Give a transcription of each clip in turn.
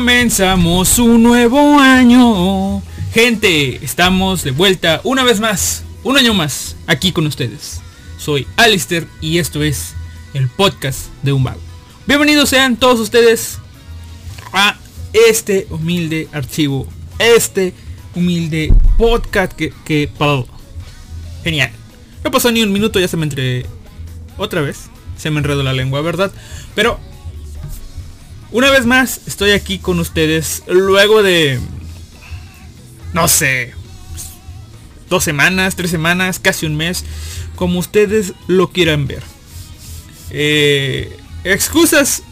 Comenzamos un nuevo año. Gente, estamos de vuelta una vez más, un año más, aquí con ustedes. Soy Alistair y esto es el podcast de un vago. Bienvenidos sean todos ustedes a este humilde archivo, este humilde podcast que... que genial. No pasó ni un minuto, ya se me entre... Otra vez. Se me enredó la lengua, ¿verdad? Pero una vez más estoy aquí con ustedes luego de... No sé. Dos semanas, tres semanas, casi un mes. Como ustedes lo quieran ver. Eh, excusas.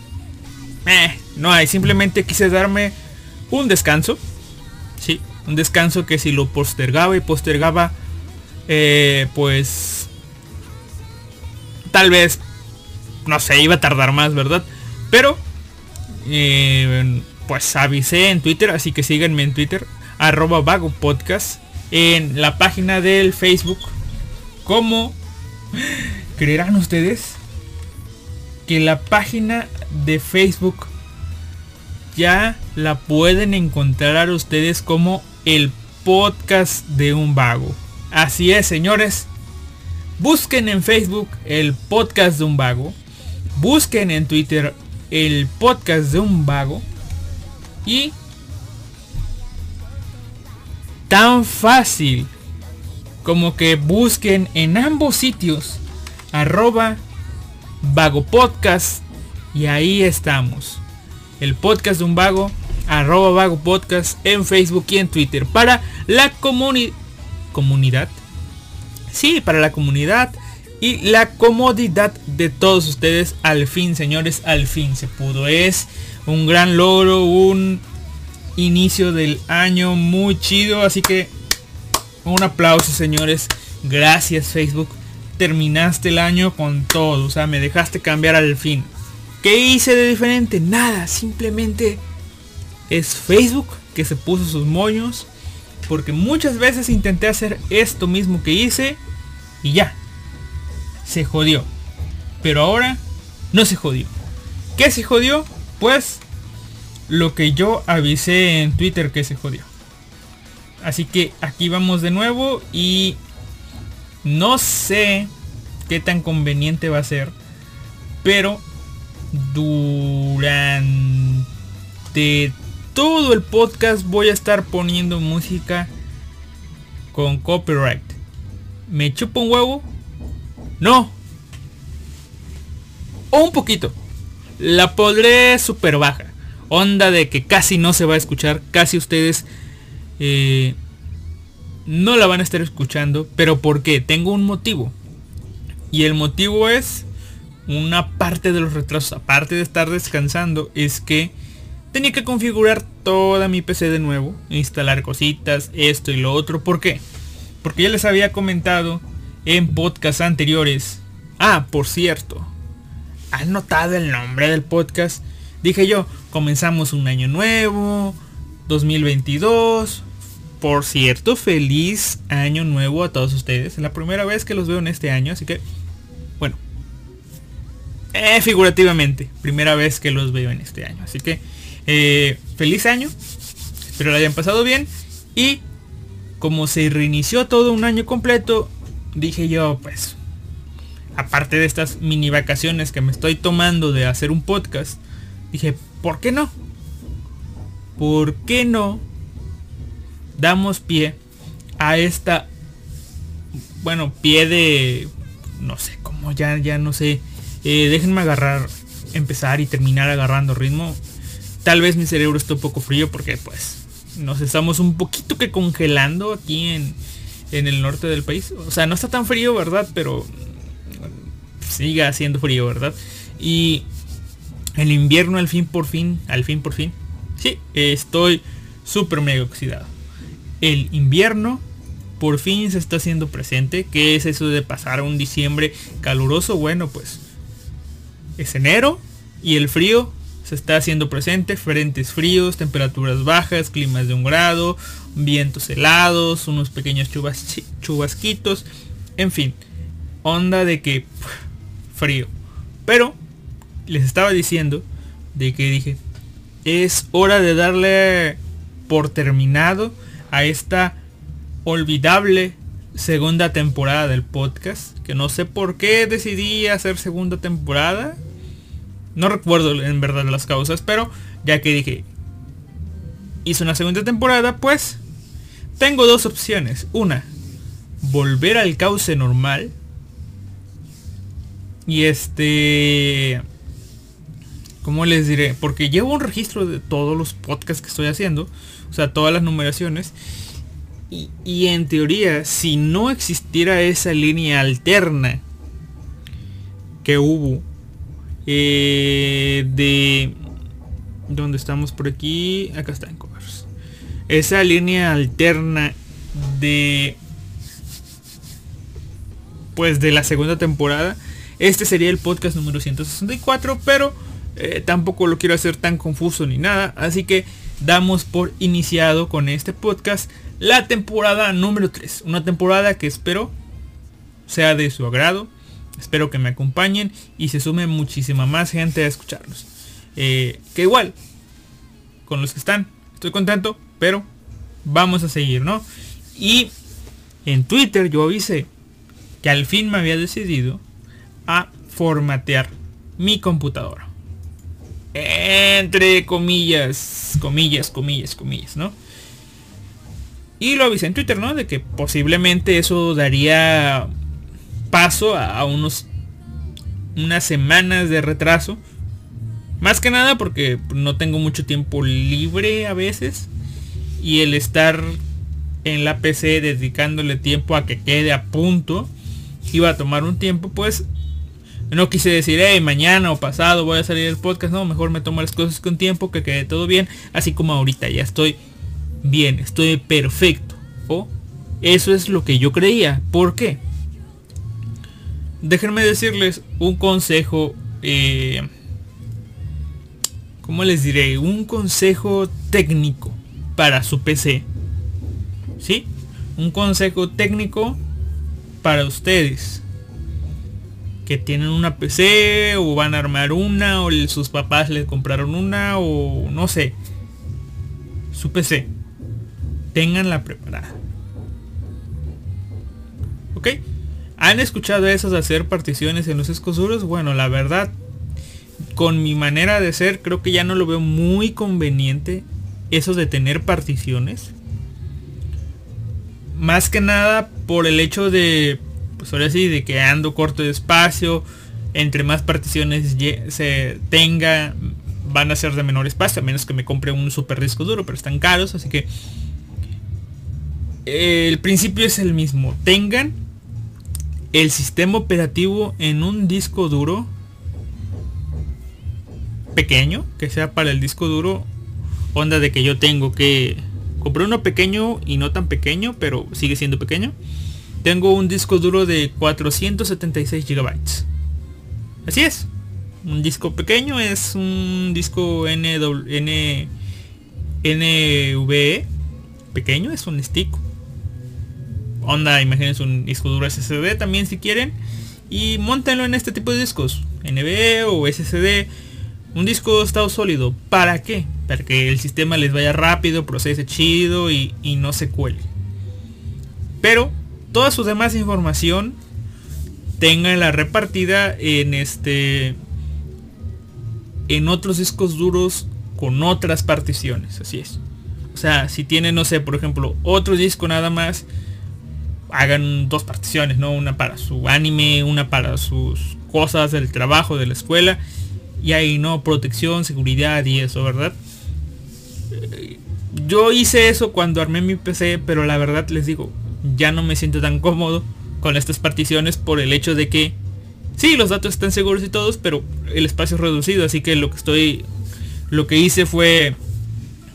Eh, no hay. Simplemente quise darme un descanso. Sí, un descanso que si lo postergaba y postergaba. Eh, pues... Tal vez... No sé, iba a tardar más, ¿verdad? Pero eh, pues avisé en Twitter, así que síganme en Twitter, arroba vago podcast, en la página del Facebook, como creerán ustedes que la página de Facebook ya la pueden encontrar ustedes como el podcast de un vago. Así es, señores. Busquen en Facebook el podcast de un vago. Busquen en Twitter el podcast de un vago y tan fácil como que busquen en ambos sitios arroba vago podcast y ahí estamos. El podcast de un vago arroba vago podcast en facebook y en twitter. Para la comunidad comunidad. Sí para la comunidad y la comodidad de todos ustedes. Al fin, señores, al fin se pudo. Es un gran logro, un inicio del año muy chido. Así que un aplauso, señores. Gracias, Facebook. Terminaste el año con todo. O sea, me dejaste cambiar al fin. ¿Qué hice de diferente? Nada. Simplemente es Facebook que se puso sus moños. Porque muchas veces intenté hacer esto mismo que hice. Y ya, se jodió. Pero ahora no se jodió. ¿Qué se jodió? Pues lo que yo avisé en Twitter que se jodió. Así que aquí vamos de nuevo y no sé qué tan conveniente va a ser. Pero durante todo el podcast voy a estar poniendo música con copyright. Me chupo un huevo no. O un poquito. La podré super baja. Onda de que casi no se va a escuchar. Casi ustedes eh, no la van a estar escuchando. Pero ¿por qué? Tengo un motivo. Y el motivo es una parte de los retrasos. Aparte de estar descansando. Es que tenía que configurar toda mi PC de nuevo. Instalar cositas. Esto y lo otro. ¿Por qué? Porque ya les había comentado en podcasts anteriores. Ah, por cierto. ¿Han notado el nombre del podcast? Dije yo, comenzamos un año nuevo, 2022. Por cierto, feliz año nuevo a todos ustedes. Es la primera vez que los veo en este año, así que, bueno. Eh, figurativamente, primera vez que los veo en este año. Así que, eh, feliz año. Espero lo hayan pasado bien. Y como se reinició todo un año completo, dije yo, pues, aparte de estas mini vacaciones que me estoy tomando de hacer un podcast, dije, ¿por qué no? ¿Por qué no damos pie a esta, bueno, pie de, no sé, como ya, ya no sé, eh, déjenme agarrar, empezar y terminar agarrando ritmo. Tal vez mi cerebro esté un poco frío porque pues nos estamos un poquito que congelando aquí en, en el norte del país. O sea, no está tan frío, ¿verdad? Pero sigue haciendo frío, ¿verdad? Y el invierno al fin por fin, al fin por fin. Sí, estoy súper mega oxidado. El invierno por fin se está haciendo presente. ¿Qué es eso de pasar un diciembre caluroso? Bueno, pues es enero y el frío se está haciendo presente. Frentes fríos, temperaturas bajas, climas de un grado, vientos helados, unos pequeños chubasquitos, en fin, onda de que frío. Pero les estaba diciendo de que dije, es hora de darle por terminado a esta olvidable segunda temporada del podcast. Que no sé por qué decidí hacer segunda temporada. No recuerdo en verdad las causas, pero ya que dije, hice una segunda temporada, pues tengo dos opciones. Una, volver al cauce normal. Y este... ¿Cómo les diré? Porque llevo un registro de todos los podcasts que estoy haciendo. O sea, todas las numeraciones. Y, en teoría, si no existiera esa línea alterna que hubo eh, de donde estamos por aquí, acá está en covers. Esa línea alterna de pues de la segunda temporada. Este sería el podcast número 164, pero eh, tampoco lo quiero hacer tan confuso ni nada, así que damos por iniciado con este podcast la temporada número 3. Una temporada que espero sea de su agrado. Espero que me acompañen y se sume muchísima más gente a escucharlos. Eh, que igual, con los que están, estoy contento, pero vamos a seguir, ¿no? Y en Twitter yo avisé que al fin me había decidido a formatear mi computadora. Entre comillas, comillas, comillas, comillas, ¿no? Y lo avisé en Twitter, ¿no? De que posiblemente eso daría paso a, unos unas semanas de retraso. Más que nada porque no tengo mucho tiempo libre a veces. Y el estar en la PC dedicándole tiempo a que quede a punto iba a tomar un tiempo, pues no quise decir, hey, mañana o pasado voy a salir el podcast, no, mejor me tomo las cosas con tiempo, que quede todo bien, así como ahorita ya estoy bien, estoy perfecto. O eso es lo que yo creía. ¿Por qué? Déjenme decirles un consejo, eh, ¿cómo les diré? Un consejo técnico para su PC. ¿Sí? Un consejo técnico para ustedes que tienen una PC o van a armar una o sus papás les compraron una o no sé. Su PC la preparada. ¿Ok? ¿Han escuchado eso de hacer particiones en los discos duros? Bueno, la verdad, con mi manera de ser, creo que ya no lo veo muy conveniente eso de tener particiones. Más que nada por el hecho de, pues ahora sí, de que ando corto de espacio, entre más particiones se tenga, van a ser de menor espacio, a menos que me compre un super disco duro, pero están caros, así que el principio es el mismo. Tengan el sistema operativo en un disco duro pequeño, que sea para el disco duro. Onda de que yo tengo que compré uno pequeño y no tan pequeño, pero sigue siendo pequeño. Tengo un disco duro de 476 gigabytes. Así es. Un disco pequeño es un disco N, NVE pequeño, es un stick onda, imagínense un disco duro SSD también si quieren. Y montenlo en este tipo de discos, NVE o SSD. Un disco estado sólido. ¿Para qué? Para que el sistema les vaya rápido, procese chido y, y no se cuele. Pero toda su demás información la repartida en este en otros discos duros con otras particiones así es o sea si tienen no sé por ejemplo otro disco nada más hagan dos particiones, ¿no? Una para su anime, una para sus cosas del trabajo, de la escuela. Y ahí, ¿no? Protección, seguridad y eso, ¿verdad? Eh, yo hice eso cuando armé mi PC, pero la verdad les digo, ya no me siento tan cómodo con estas particiones por el hecho de que sí, los datos están seguros y todos, pero el espacio es reducido, así que lo que estoy lo que hice fue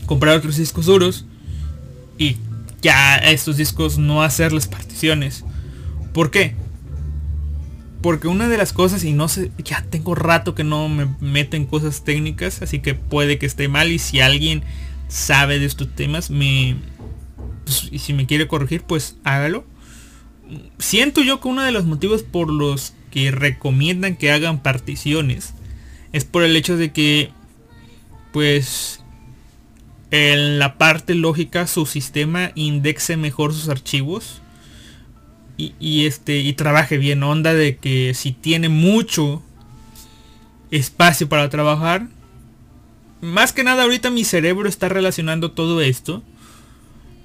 comprar otros discos duros y ya estos discos no hacer las particiones. ¿Por qué? Porque una de las cosas, y no sé, ya tengo rato que no me meto en cosas técnicas, así que puede que esté mal y si alguien sabe de estos temas, me... Pues, y si me quiere corregir, pues hágalo. Siento yo que uno de los motivos por los que recomiendan que hagan particiones es por el hecho de que, pues, en la parte lógica su sistema indexe mejor sus archivos y, este y trabaje bien onda de que si tiene mucho espacio para trabajar más que nada ahorita mi cerebro está relacionando todo esto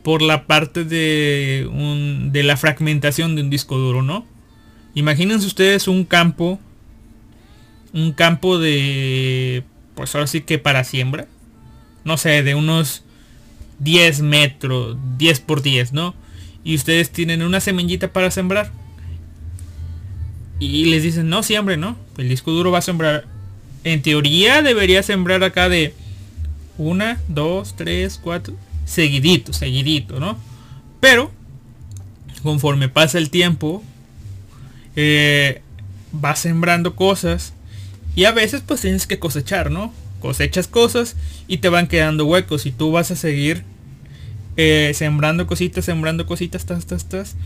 por la parte de, un, de la fragmentación de un disco duro, ¿no? Imagínense ustedes un campo, un campo de, pues ahora sí que para siembra, no sé, de unos 10 metros, 10 por 10, ¿no? Y ustedes tienen una semillita para sembrar. Y les dicen, no siembre, ¿no? El disco duro va a sembrar. En teoría debería sembrar acá de una, dos, tres, cuatro, seguidito, seguidito, ¿no? Pero, conforme pasa el tiempo, eh, va sembrando cosas y a veces pues tienes que cosechar, ¿no? Cosechas cosas y te van quedando huecos y tú vas a seguir eh, sembrando cositas, sembrando cositas, tas, tas, tas.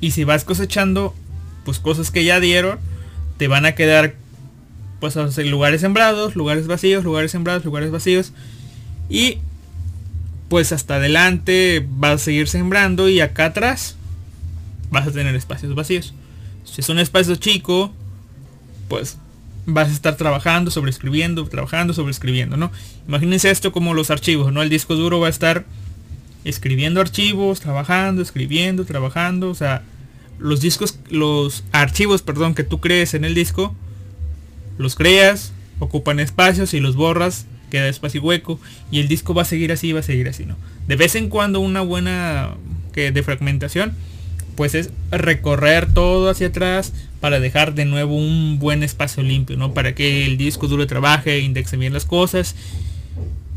Y si vas cosechando pues cosas que ya dieron, te van a quedar pues lugares sembrados, lugares vacíos, lugares sembrados, lugares vacíos. Y pues hasta adelante vas a seguir sembrando y acá atrás vas a tener espacios vacíos. Si es un espacio chico, pues vas a estar trabajando, sobreescribiendo, trabajando, sobreescribiendo, ¿no? Imagínense esto como los archivos, ¿no? El disco duro va a estar escribiendo archivos, trabajando, escribiendo, trabajando, o sea, los discos, los archivos, perdón, que tú crees en el disco, los creas, ocupan espacios y los borras queda espacio hueco y el disco va a seguir así, va a seguir así, ¿no? De vez en cuando una buena que de fragmentación, pues es recorrer todo hacia atrás para dejar de nuevo un buen espacio limpio, ¿no? Para que el disco duro trabaje, indexe bien las cosas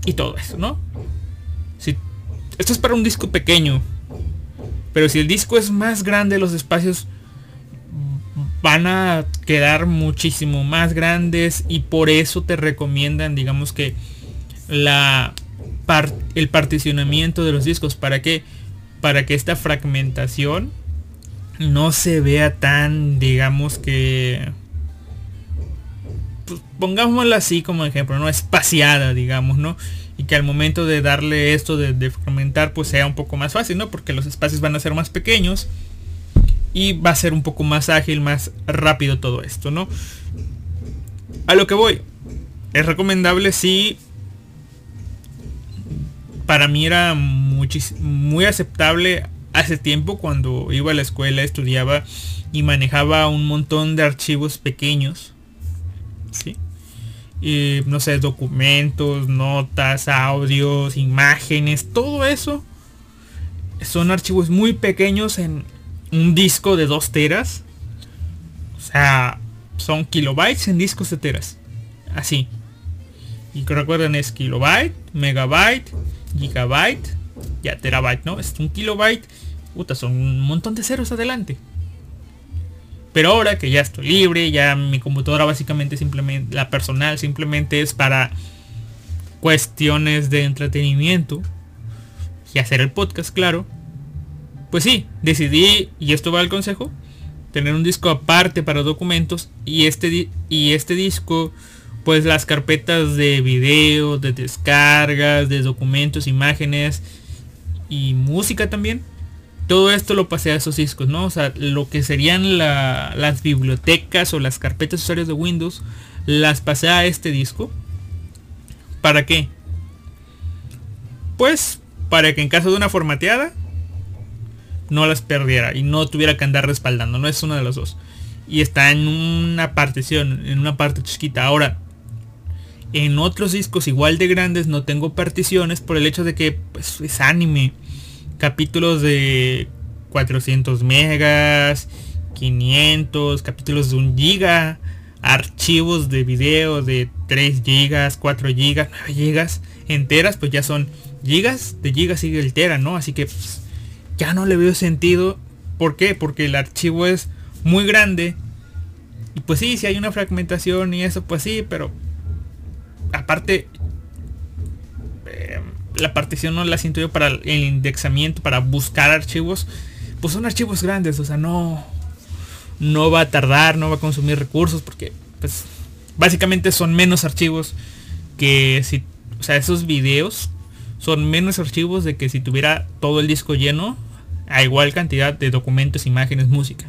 y todo eso, ¿no? Si, esto es para un disco pequeño, pero si el disco es más grande, los espacios van a quedar muchísimo más grandes y por eso te recomiendan digamos que la el particionamiento de los discos para que para que esta fragmentación no se vea tan digamos que pues, pongámoslo así como ejemplo no espaciada digamos no y que al momento de darle esto de, de pues sea un poco más fácil no porque los espacios van a ser más pequeños y va a ser un poco más ágil, más rápido todo esto, ¿no? A lo que voy. Es recomendable si para mí era muy aceptable hace tiempo cuando iba a la escuela, estudiaba y manejaba un montón de archivos pequeños. ¿sí? No sé, documentos, notas, audios, imágenes, todo eso son archivos muy pequeños en un disco de 2 teras. O sea, son kilobytes en discos de teras. Así. Y que recuerden es kilobyte, megabyte, gigabyte, ya terabyte, ¿no? Es un kilobyte. Puta, son un montón de ceros adelante. Pero ahora que ya estoy libre, ya mi computadora básicamente simplemente, la personal simplemente es para cuestiones de entretenimiento y hacer el podcast, claro. Pues sí, decidí, y esto va al consejo, tener un disco aparte para documentos y este, y este disco, pues las carpetas de video, de descargas, de documentos, imágenes y música también. Todo esto lo pasé a esos discos, ¿no? O sea, lo que serían las bibliotecas o las carpetas usuarios de Windows, las pasé a este disco. ¿Para qué? Pues para que en caso de una formateada no las perdiera y no tuviera que andar respaldando. No es uno de los dos. Y está en una partición, en una parte chiquita. Ahora, en otros discos igual de grandes no tengo particiones por el hecho de que pues, es anime. Capítulos de 400 megas, 500, capítulos de un giga, archivos de video de 3 gigas, 4 gigas, 9 gigas enteras, pues ya son gigas, de gigas sigue el tera, ¿no? Así que pues, ya no le veo sentido. ¿Por qué? Porque el archivo es muy grande. Y pues sí, si hay una fragmentación y eso, pues sí, pero aparte la partición no la siento yo para el indexamiento, para buscar archivos. Pues son archivos grandes, o sea, no, no va a tardar, no va a consumir recursos porque pues básicamente son menos archivos que si, o sea, esos videos son menos archivos de que si tuviera todo el disco lleno a igual cantidad de documentos, imágenes, música.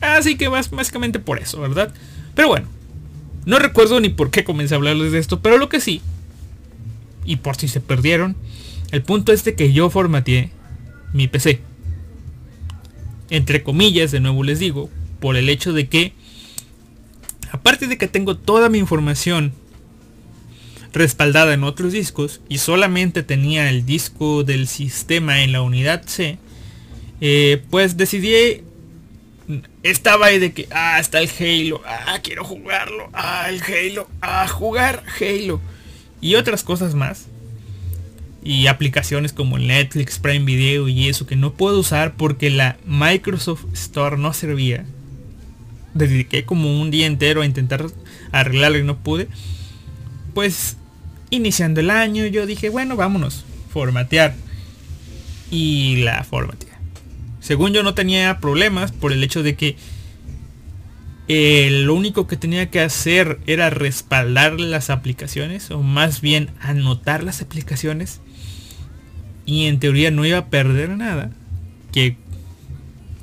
Así que básicamente por eso, ¿verdad? Pero bueno, no recuerdo ni por qué comencé a hablarles de esto, pero lo que sí, y por si se perdieron, el punto es de que yo formateé mi PC. Entre comillas, de nuevo les digo, por el hecho de que, aparte de que tengo toda mi información respaldada en otros discos y solamente tenía el disco del sistema en la unidad C, eh, pues decidí estaba ahí de que, ah, está el Halo, ah, quiero jugarlo, ah, el Halo, ah, jugar Halo. Y otras cosas más. Y aplicaciones como Netflix, Prime Video y eso que no puedo usar porque la Microsoft Store no servía. Dediqué como un día entero a intentar arreglarlo y no pude. Pues iniciando el año yo dije, bueno, vámonos, formatear. Y la formateé. Según yo no tenía problemas por el hecho de que lo único que tenía que hacer era respaldar las aplicaciones o más bien anotar las aplicaciones y en teoría no iba a perder nada que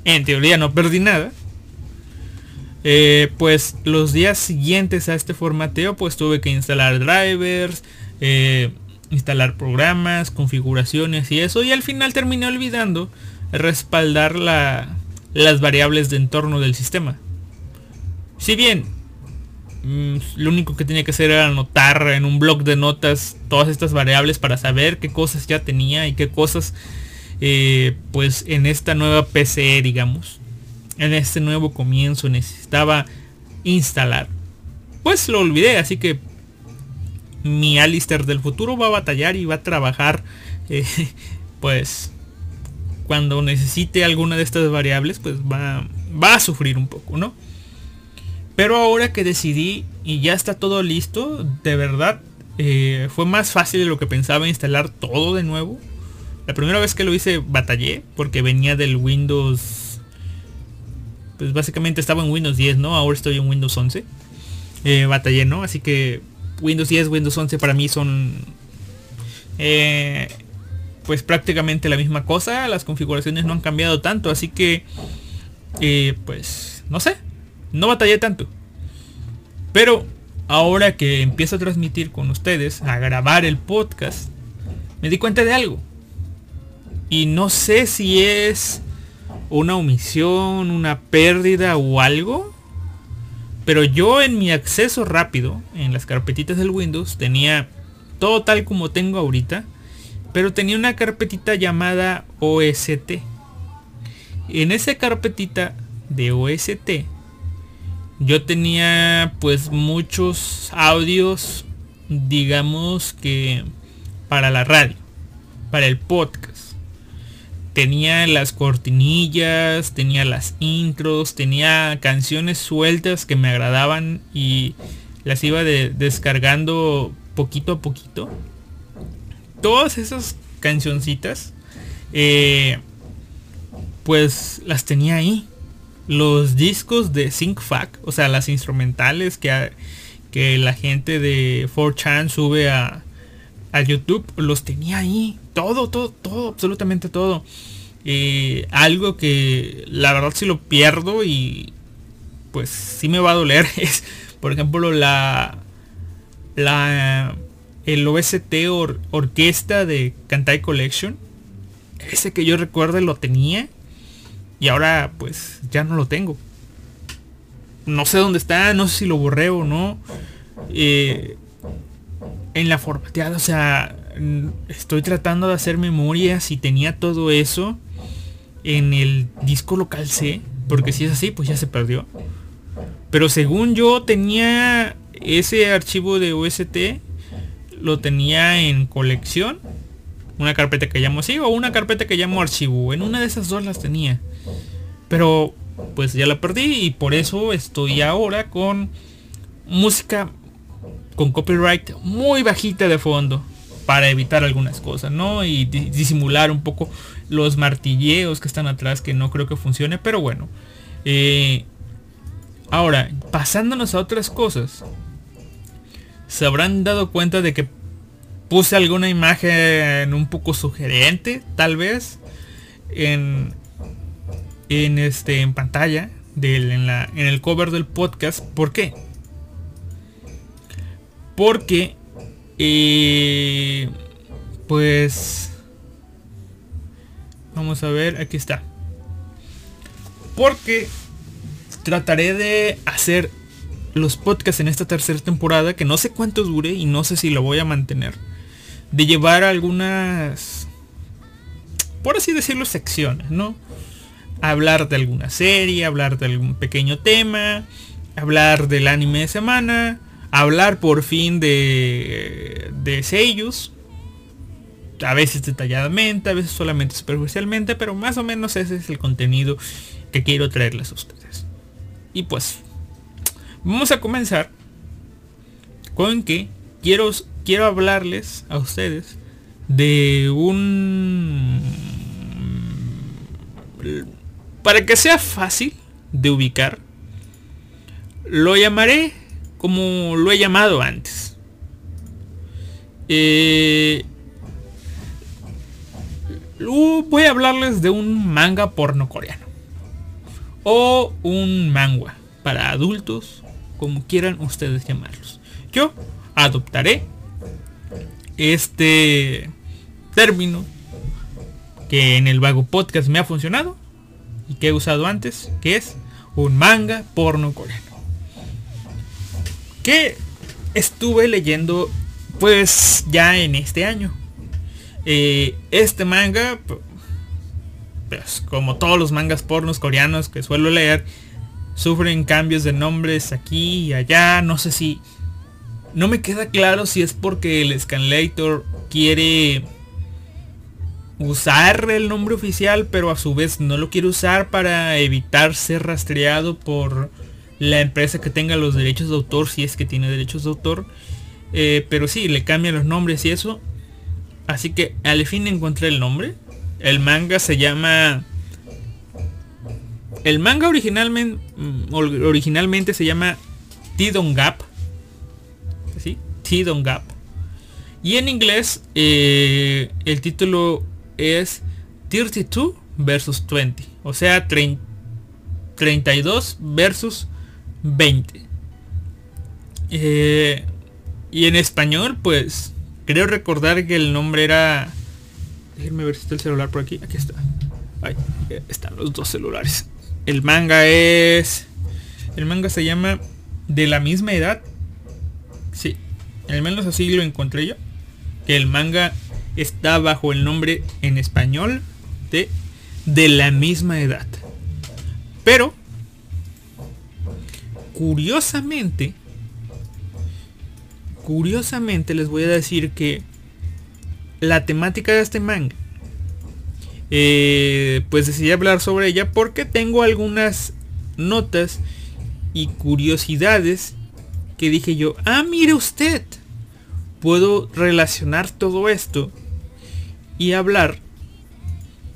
en teoría no perdí nada eh, pues los días siguientes a este formateo pues tuve que instalar drivers eh, instalar programas configuraciones y eso y al final terminé olvidando respaldar las variables de entorno del sistema. Si bien mm, lo único que tenía que hacer era anotar en un blog de notas todas estas variables para saber qué cosas ya tenía y qué cosas eh, pues en esta nueva PC digamos en este nuevo comienzo necesitaba instalar pues lo olvidé así que mi Alistair del futuro va a batallar y va a trabajar eh, pues cuando necesite alguna de estas variables, pues va, va a sufrir un poco, ¿no? Pero ahora que decidí y ya está todo listo, de verdad, eh, fue más fácil de lo que pensaba instalar todo de nuevo. La primera vez que lo hice batallé porque venía del Windows... Pues básicamente estaba en Windows 10, ¿no? Ahora estoy en Windows 11. Eh, batallé, ¿no? Así que Windows 10, Windows 11 para mí son... Eh, pues prácticamente la misma cosa, las configuraciones no han cambiado tanto, así que pues no sé, no batallé tanto. Pero ahora que empiezo a transmitir con ustedes, a grabar el podcast, me di cuenta de algo. Y no sé si es una omisión, una pérdida o algo. Pero yo en mi acceso rápido, en las carpetitas del Windows, tenía todo tal como tengo ahorita pero tenía una carpetita llamada OST. En esa carpetita de OST yo tenía pues muchos audios, digamos que para la radio, para el podcast. Tenía las cortinillas, tenía las intros, tenía canciones sueltas que me agradaban y las iba descargando poquito a poquito todas esas cancioncitas, eh, pues las tenía ahí. Los discos de SyncFac, o sea, las instrumentales que, que la gente de 4chan sube a, a YouTube, los tenía ahí. Todo, todo, todo, absolutamente todo. Eh, algo que la verdad si lo pierdo y pues sí me va a doler es, por ejemplo, la la el OST orquesta de Kantai Collection. Ese que yo recuerdo lo tenía. Y ahora pues ya no lo tengo. No sé dónde está, no sé si lo borré o no. Eh, en la formateada, o sea, estoy tratando de hacer memoria si tenía todo eso en el disco local C. Porque si es así, pues ya se perdió. Pero según yo tenía ese archivo de OST lo tenía en colección. Una carpeta que llamo así o una carpeta que llamo archivo. En una de esas dos las tenía. Pero pues ya la perdí y por eso estoy ahora con música con copyright muy bajita de fondo para evitar algunas cosas, ¿no? Y disimular un poco los martilleos que están atrás que no creo que funcione, pero bueno. Eh, ahora, pasándonos a otras cosas, se habrán dado cuenta de que puse alguna imagen un poco sugerente, tal vez, en, en este en pantalla del, en, la, en el cover del podcast. ¿Por qué? Porque eh, pues vamos a ver, aquí está. Porque trataré de hacer los podcasts en esta tercera temporada, que no sé cuánto dure y no sé si lo voy a mantener. De llevar algunas, por así decirlo, secciones, ¿no? Hablar de alguna serie, hablar de algún pequeño tema, hablar del anime de semana, hablar por fin de, de sellos. A veces detalladamente, a veces solamente superficialmente, pero más o menos ese es el contenido que quiero traerles a ustedes. Y pues, vamos a comenzar con que quiero, quiero hablarles a ustedes de un... Para que sea fácil de ubicar, lo llamaré como lo he llamado antes. Eh, voy a hablarles de un manga porno coreano. O un manga para adultos, como quieran ustedes llamarlos. Yo adoptaré este término que en el vago podcast me ha funcionado y que he usado antes, que es un manga porno coreano que estuve leyendo pues ya en este año. Eh, este manga, pues como todos los mangas pornos coreanos que suelo leer, sufren cambios de nombres aquí y allá. No sé si... No me queda claro si es porque el Scanlator quiere usar el nombre oficial, pero a su vez no lo quiere usar para evitar ser rastreado por la empresa que tenga los derechos de autor, si es que tiene derechos de autor. Eh, pero sí, le cambian los nombres y eso. Así que al fin encontré el nombre. El manga se llama... El manga originalmente, mm, originalmente se llama Tidon Gap. ¿Sí? Tidon Gap. Y en inglés eh, el título es 32 versus 20. O sea, 32 versus 20. Eh, y en español, pues, creo recordar que el nombre era... Déjenme ver si está el celular por aquí. Aquí está. Ahí están los dos celulares. El manga es... El manga se llama De la misma edad. Sí. Al menos así lo encontré yo. Que el manga está bajo el nombre en español de De la misma edad. Pero curiosamente, curiosamente les voy a decir que la temática de este manga, eh, pues decidí hablar sobre ella porque tengo algunas notas y curiosidades que dije yo, ah, mire usted, puedo relacionar todo esto y hablar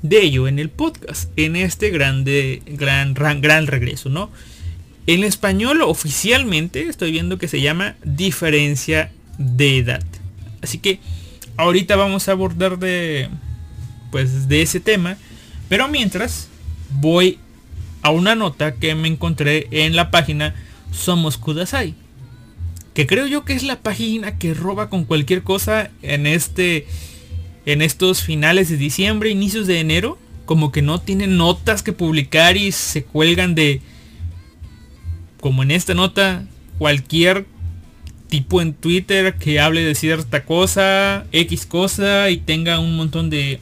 de ello en el podcast, en este grande, gran, gran, regreso, ¿no? En español oficialmente estoy viendo que se llama diferencia de edad. Así que ahorita vamos a abordar de pues de ese tema, pero mientras voy a una nota que me encontré en la página Somos Kudasai, que creo yo que es la página que roba con cualquier cosa en este en estos finales de diciembre, inicios de enero, como que no tienen notas que publicar y se cuelgan de como en esta nota, cualquier tipo en Twitter que hable de cierta cosa, X cosa y tenga un montón de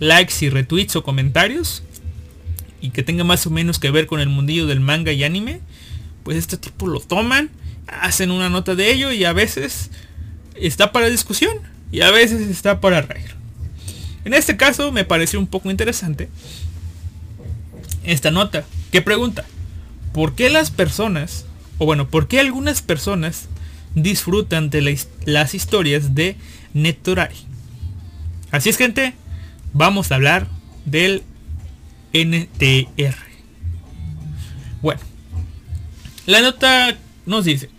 likes y retweets o comentarios y que tenga más o menos que ver con el mundillo del manga y anime, pues este tipo lo toman, hacen una nota de ello y a veces está para discusión y a veces está para reír. En este caso me pareció un poco interesante esta nota que pregunta, ¿por qué las personas, o bueno, por qué algunas personas disfrutan de las historias de Netorari? Así es gente, vamos a hablar del NTR. Bueno, la nota nos dice,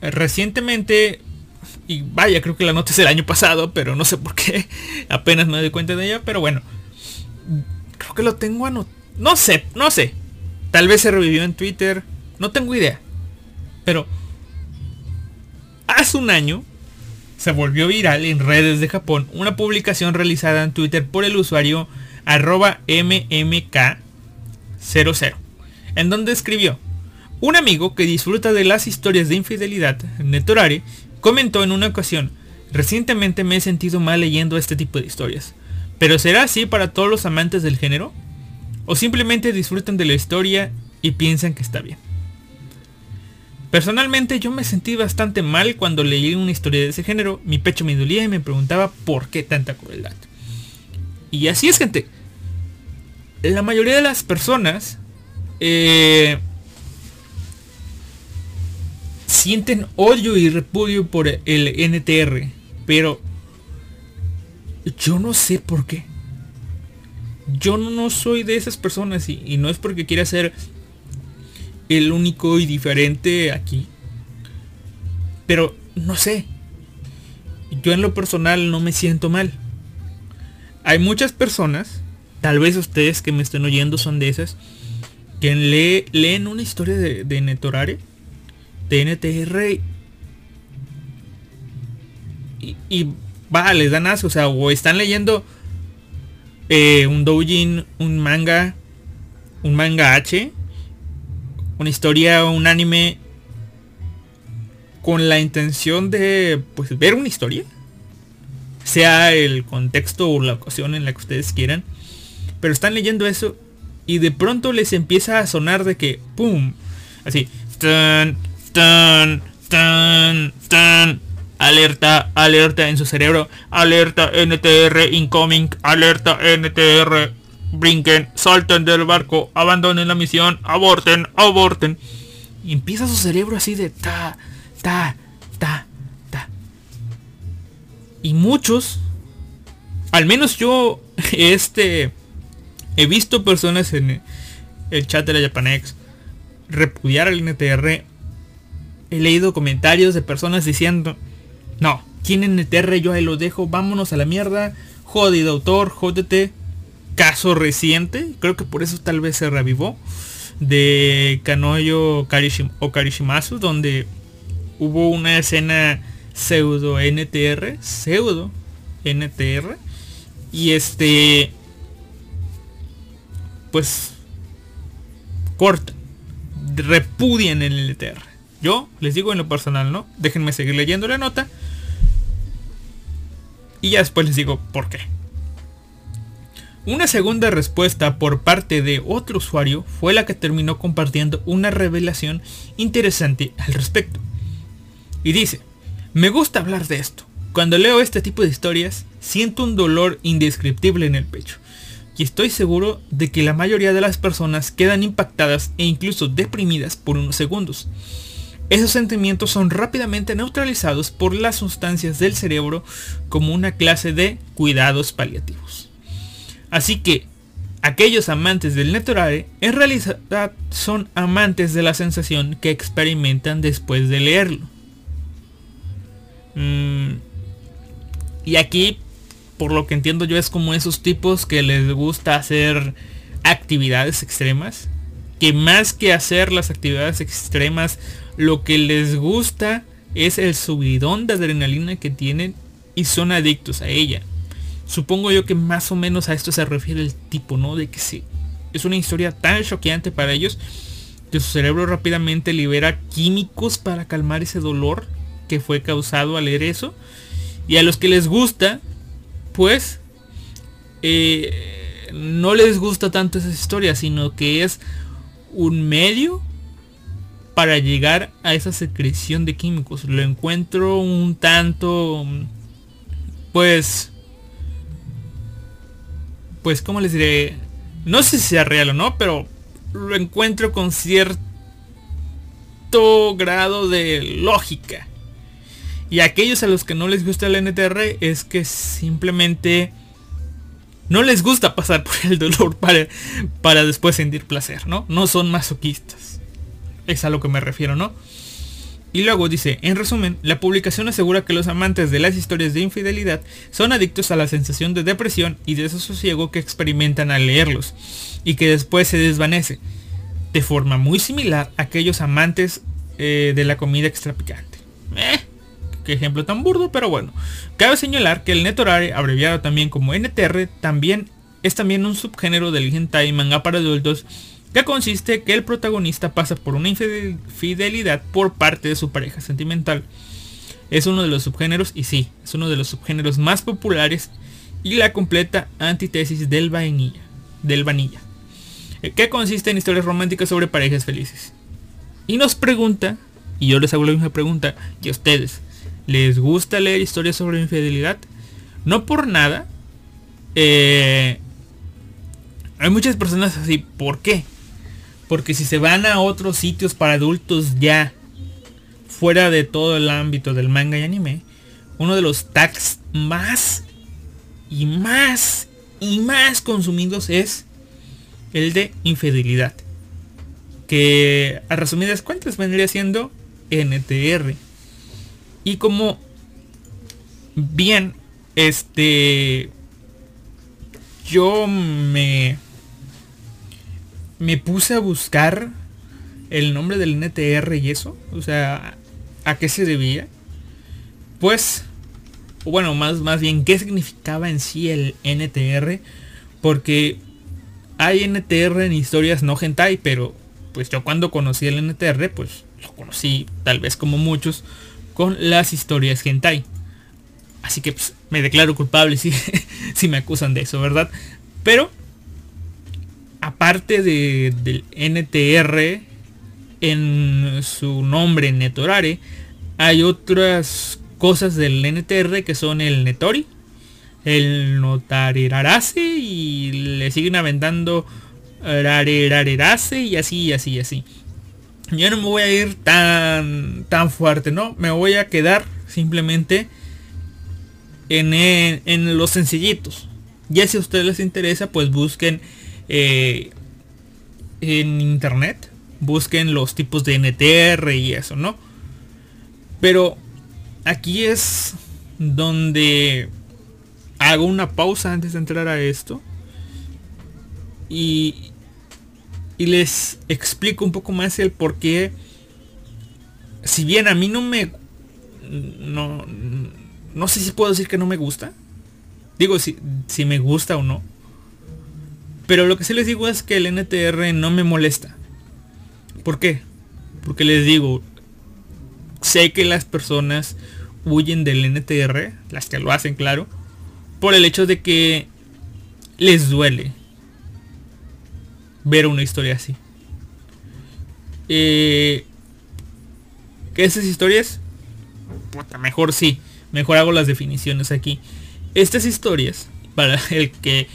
recientemente Y vaya, creo que la nota es el año pasado, pero no sé por qué. Apenas me doy cuenta de ella, pero bueno. Creo que lo tengo anotado. No sé, no sé. Tal vez se revivió en Twitter. No tengo idea. Pero hace un año se volvió viral en redes de Japón una publicación realizada en Twitter por el usuario arroba mmk00, en donde escribió, un amigo que disfruta de las historias de infidelidad, Netorare, comentó en una ocasión, recientemente me he sentido mal leyendo este tipo de historias, pero ¿será así para todos los amantes del género? ¿O simplemente disfrutan de la historia y piensan que está bien? Personalmente yo me sentí bastante mal cuando leí una historia de ese género, mi pecho me dolía y me preguntaba por qué tanta crueldad. Y así es gente. La mayoría de las personas eh, sienten odio y repudio por el NTR, pero yo no sé por qué. Yo no soy de esas personas y, no es porque quiera ser el único y diferente aquí. Pero no sé. Yo en lo personal no me siento mal. Hay muchas personas, tal vez ustedes que me estén oyendo son de esas, que lee, leen una historia de, de Netorare, de NTR, y, y les dan asco, o sea, o están leyendo eh, un doujin, un manga, un manga H, una historia un anime con la intención de pues ver una historia sea el contexto o la ocasión en la que ustedes quieran pero están leyendo eso y de pronto les empieza a sonar de que pum así tan tan tan alerta alerta en su cerebro alerta NTR incoming alerta NTR brinquen, salten del barco, abandonen la misión, aborten, aborten. Y empieza su cerebro así de ta, ta, ta, ta. Y muchos, al menos yo, este, he visto personas en el chat de la Japanex repudiar al NTR. He leído comentarios de personas diciendo, no, ¿quién NTR? Yo ahí lo dejo, vámonos a la mierda. Jodido autor, jódete caso reciente, creo que por eso tal vez se revivó, de Kanoyo Karishim o Karishimasu, donde hubo una escena pseudo NTR, pseudo NTR, y este, pues, cortan, repudian el NTR. Yo les digo en lo personal, ¿no? Déjenme seguir leyendo la nota. Y ya después les digo por qué. Una segunda respuesta por parte de otro usuario fue la que terminó compartiendo una revelación interesante al respecto. Y dice, me gusta hablar de esto. Cuando leo este tipo de historias, siento un dolor indescriptible en el pecho. Y estoy seguro de que la mayoría de las personas quedan impactadas e incluso deprimidas por unos segundos. Esos sentimientos son rápidamente neutralizados por las sustancias del cerebro como una clase de cuidados paliativos. Así que aquellos amantes del Netorare en realidad son amantes de la sensación que experimentan después de leerlo. Mm, y aquí, por lo que entiendo yo, es como esos tipos que les gusta hacer actividades extremas. Que más que hacer las actividades extremas, lo que les gusta es el subidón de adrenalina que tienen y son adictos a ella. Supongo yo que más o menos a esto se refiere el tipo, ¿no? De que sí, es una historia tan choqueante para ellos que su cerebro rápidamente libera químicos para calmar ese dolor que fue causado al leer eso. Y a los que les gusta, pues, eh, no les gusta tanto esa historia, sino que es un medio para llegar a esa secreción de químicos. Lo encuentro un tanto, pues, pues, ¿cómo les diré? No sé si sea real o no, pero lo encuentro con cierto grado de lógica. Y aquellos a los que no les gusta el NTR es que simplemente no les gusta pasar por el dolor para, para después sentir placer, ¿no? No son masoquistas. Es a lo que me refiero, ¿no? Y luego dice, en resumen, la publicación asegura que los amantes de las historias de infidelidad son adictos a la sensación de depresión y desasosiego que experimentan al leerlos, y que después se desvanece, de forma muy similar a aquellos amantes eh, de la comida extrapicante. Eh, qué ejemplo tan burdo, pero bueno. Cabe señalar que el netorare, abreviado también como NTR, también es también un subgénero del hentai manga para adultos que consiste que el protagonista pasa por una infidelidad por parte de su pareja sentimental. Es uno de los subgéneros, y sí, es uno de los subgéneros más populares y la completa antítesis del vainilla, del vanilla, eh, que consiste en historias románticas sobre parejas felices. Y nos pregunta, y yo les hago la misma pregunta, ¿y a ustedes? ¿Les gusta leer historias sobre infidelidad? No por nada. Eh, hay muchas personas así, ¿por qué? Porque si se van a otros sitios para adultos ya, fuera de todo el ámbito del manga y anime, uno de los tags más y más y más consumidos es el de infidelidad. Que a resumidas cuentas vendría siendo NTR. Y como bien, este, yo me me puse a buscar el nombre del NTR y eso. O sea, ¿a qué se debía? Pues, bueno, más, más bien, ¿qué significaba en sí el NTR? Porque hay NTR en historias no hentai, pero pues yo cuando conocí el NTR, pues lo conocí, tal vez como muchos, con las historias hentai. Así que pues, me declaro culpable si, si me acusan de eso, ¿verdad? Pero aparte de, del NTR en su nombre Netorare, hay otras cosas del NTR que son el Netori, el Notarirarase y le siguen aventando Rarerarerase y así, y así, y así. Yo no me voy a ir tan, tan fuerte, ¿no? Me voy a quedar simplemente en, en los sencillitos. Ya si a ustedes les interesa, pues busquen eh, en internet. Busquen los tipos de NTR y eso, ¿no? Pero aquí es donde hago una pausa antes de entrar a esto. Y, y les explico un poco más el por qué. Si bien a mí no me... No, no sé si puedo decir que no me gusta. Digo si, si me gusta o no. Pero lo que sí les digo es que el NTR no me molesta. ¿Por qué? Porque les digo, sé que las personas huyen del NTR, las que lo hacen, claro, por el hecho de que les duele ver una historia así. Eh, ¿Qué esas historias? mejor sí, mejor hago las definiciones aquí. Estas historias, para el que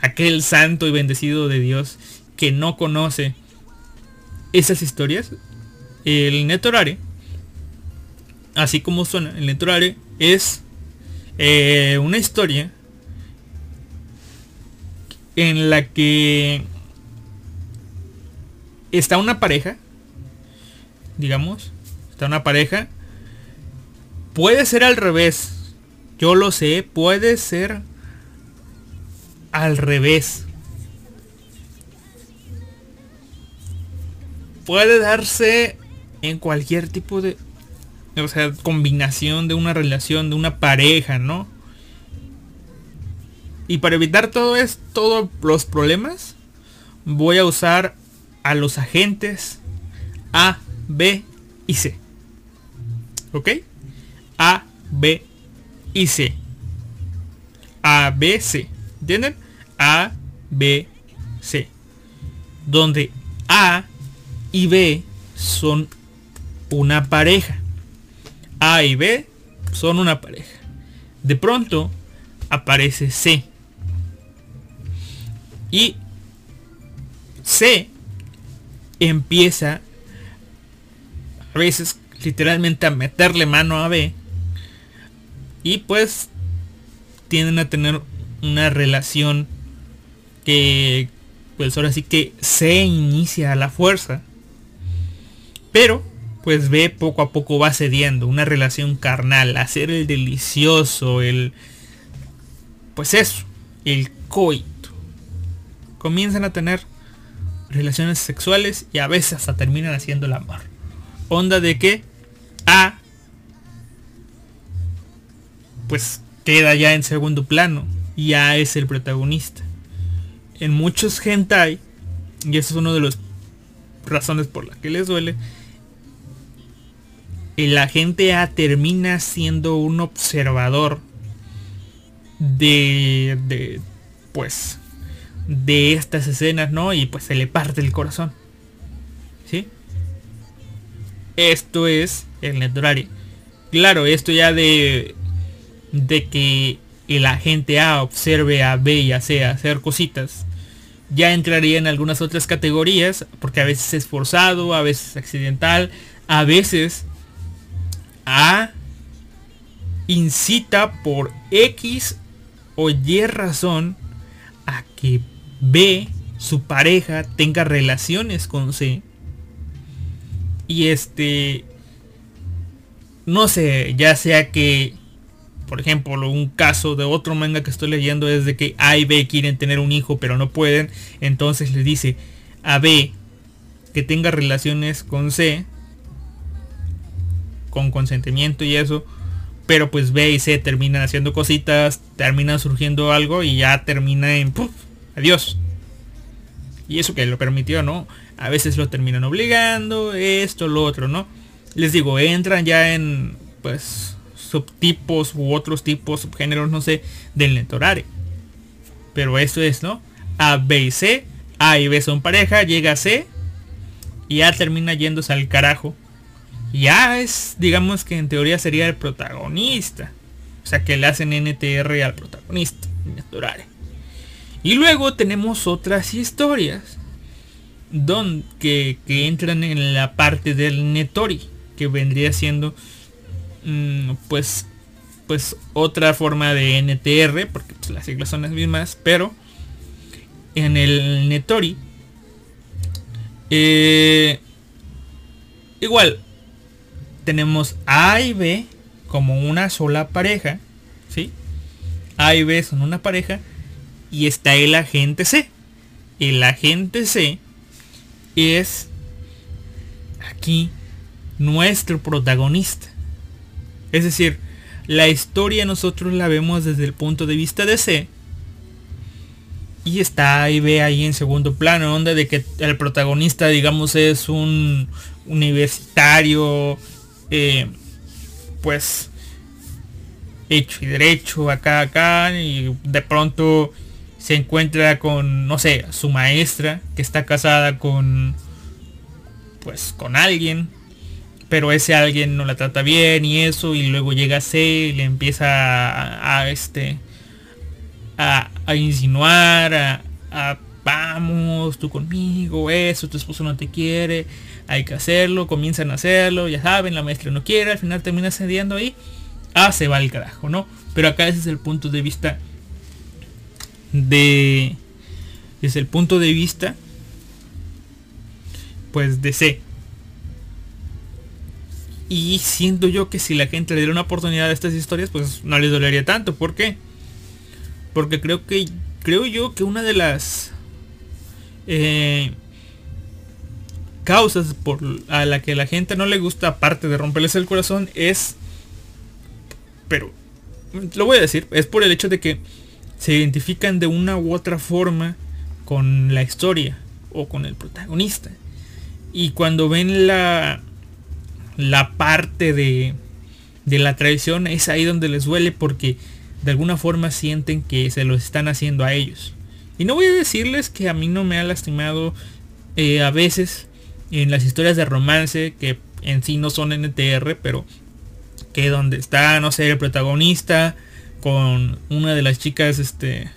aquel santo y bendecido de Dios que no conoce esas historias, el netorare, así como suena, el netorare es eh, una historia en la que está una pareja, digamos, está una pareja, puede ser al revés, yo lo sé, puede ser al revés. Puede darse en cualquier tipo de, o sea, combinación de una relación, de una pareja, ¿no? Y para evitar todo esto, todos los problemas, voy a usar a los agentes A, B y C. ¿Ok? A, B y C. A, B, C. ¿Entienden? A, B, C. Donde A y B son una pareja. A y B son una pareja. De pronto aparece C. Y C empieza a veces literalmente a meterle mano a B. Y pues tienden a tener una relación que pues ahora sí que se inicia la fuerza. Pero pues ve poco a poco va cediendo, una relación carnal, hacer el delicioso, el... Pues eso, el coito. Comienzan a tener relaciones sexuales y a veces hasta terminan haciendo el amor. Onda de que A pues queda ya en segundo plano y A es el protagonista. En muchos hentai, y eso es uno de las razones por las que les duele, la gente A termina siendo un observador de, de pues de estas escenas, ¿no? Y pues se le parte el corazón. ¿Sí? Esto es el Netorari. Claro, esto ya de de que el agente A observe a B y a C hacer cositas, ya entraría en algunas otras categorías, porque a veces es forzado, a veces accidental, a veces A incita por X o Y razón a que B, su pareja, tenga relaciones con C. Y este, no sé, ya sea que, por ejemplo, un caso de otro manga que estoy leyendo es de que A y B quieren tener un hijo pero no pueden. Entonces le dice a B que tenga relaciones con C, con consentimiento y eso. Pero pues B y C terminan haciendo cositas, termina surgiendo algo y ya termina en... ¡puf! Adiós. Y eso que lo permitió, ¿no? A veces lo terminan obligando, esto, lo otro, ¿no? Les digo, entran ya en, pues, subtipos u otros tipos, subgéneros, no sé, del netorare. Pero esto es, ¿no? A, B y C. A y B son pareja, llega a C. Y ya termina yéndose al carajo. Ya es, digamos que en teoría sería el protagonista. O sea que le hacen NTR al protagonista, netorare. Y luego tenemos otras historias don, que, entran en la parte del Netori, que vendría siendo pues pues otra forma de NTR, porque pues, las siglas son las mismas, pero en el Netori eh, igual tenemos A y B como una sola pareja, ¿sí? A y B son una pareja y está el agente C. El agente C es aquí nuestro protagonista. Es decir, la historia nosotros la vemos desde el punto de vista de C. Y está ahí ve ahí en segundo plano, donde de que el protagonista, digamos, es un universitario, eh, pues, hecho y derecho, acá, acá, y de pronto se encuentra con, no sé, su maestra, que está casada con, pues, con alguien, pero ese alguien no la trata bien y eso, y luego llega a C y le empieza a, este, a, insinuar, a, a, vamos, tú conmigo, eso, tu esposo no te quiere, hay que hacerlo, comienzan a hacerlo, ya saben, la maestra no quiere, al final termina cediendo ahí, ah, se va el carajo, ¿no? Pero acá ese es el punto de vista de desde el punto de vista pues de C y siento yo que si la gente le diera una oportunidad a estas historias pues no les dolería tanto ¿por qué? porque creo que creo yo que una de las eh, causas por a la que la gente no le gusta aparte de romperles el corazón es pero lo voy a decir es por el hecho de que se identifican de una u otra forma con la historia o con el protagonista. Y cuando ven la, la parte de, de la traición es ahí donde les duele porque de alguna forma sienten que se lo están haciendo a ellos. Y no voy a decirles que a mí no me ha lastimado eh, a veces en las historias de romance que en sí no son NTR, pero que donde está, no sé, el protagonista con una de las chicas este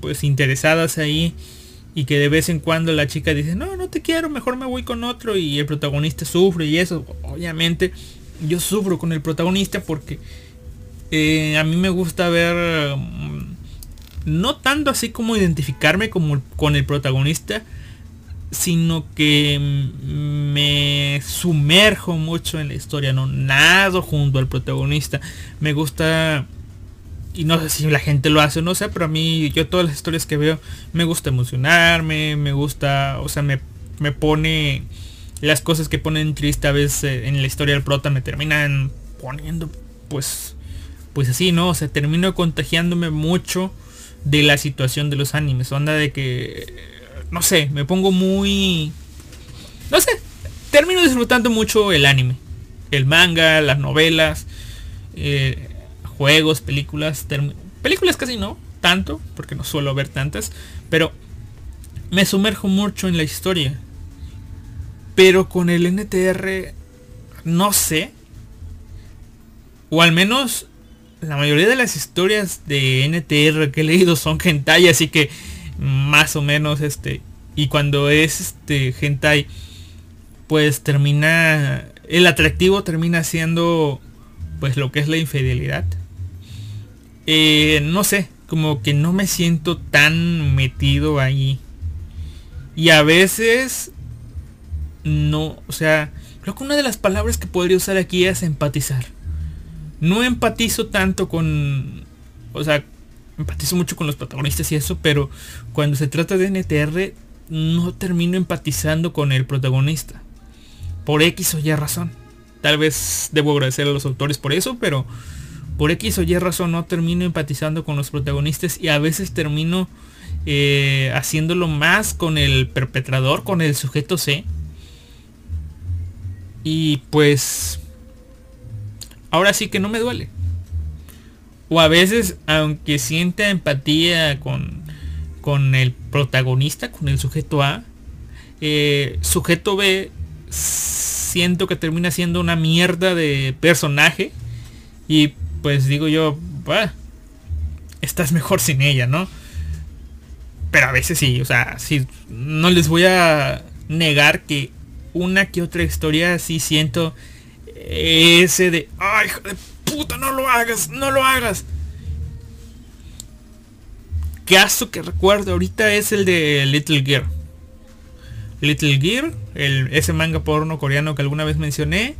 pues interesadas ahí y que de vez en cuando la chica dice no no te quiero mejor me voy con otro y el protagonista sufre y eso obviamente yo sufro con el protagonista porque eh, a mí me gusta ver mm, no tanto así como identificarme como con el protagonista sino que me sumerjo mucho en la historia, no nado junto al protagonista. Me gusta y no sé si la gente lo hace o no sé, pero a mí yo todas las historias que veo me gusta emocionarme, me gusta, o sea, me, me pone las cosas que ponen triste a veces eh, en la historia del prota me terminan poniendo pues pues así, ¿no? O sea, termino contagiándome mucho de la situación de los animes. Onda de que no sé, me pongo muy... No sé, termino disfrutando mucho el anime. El manga, las novelas, eh, juegos, películas. Películas casi no, tanto, porque no suelo ver tantas. Pero me sumerjo mucho en la historia. Pero con el NTR, no sé. O al menos la mayoría de las historias de NTR que he leído son hentai, así que más o menos este y cuando es este hentai pues termina el atractivo termina siendo pues lo que es la infidelidad eh, no sé como que no me siento tan metido ahí y a veces no o sea creo que una de las palabras que podría usar aquí es empatizar no empatizo tanto con o sea empatizo mucho con los protagonistas y eso, pero cuando se trata de NTR no termino empatizando con el protagonista. Por X o Y razón. Tal vez debo agradecer a los autores por eso, pero por X o Y razón no termino empatizando con los protagonistas y a veces termino eh, haciéndolo más con el perpetrador, con el sujeto C. Y pues... Ahora sí que no me duele. O a veces, aunque sienta empatía con, con el protagonista, con el sujeto A, eh, sujeto B, siento que termina siendo una mierda de personaje. Y pues digo yo, estás mejor sin ella, ¿no? Pero a veces sí, o sea, sí, no les voy a negar que una que otra historia sí siento ese de, ay, hijo de puta, no lo hagas, no lo hagas. Caso que recuerdo ahorita es el de Little Gear. Little Gear, ese manga porno coreano que alguna vez mencioné.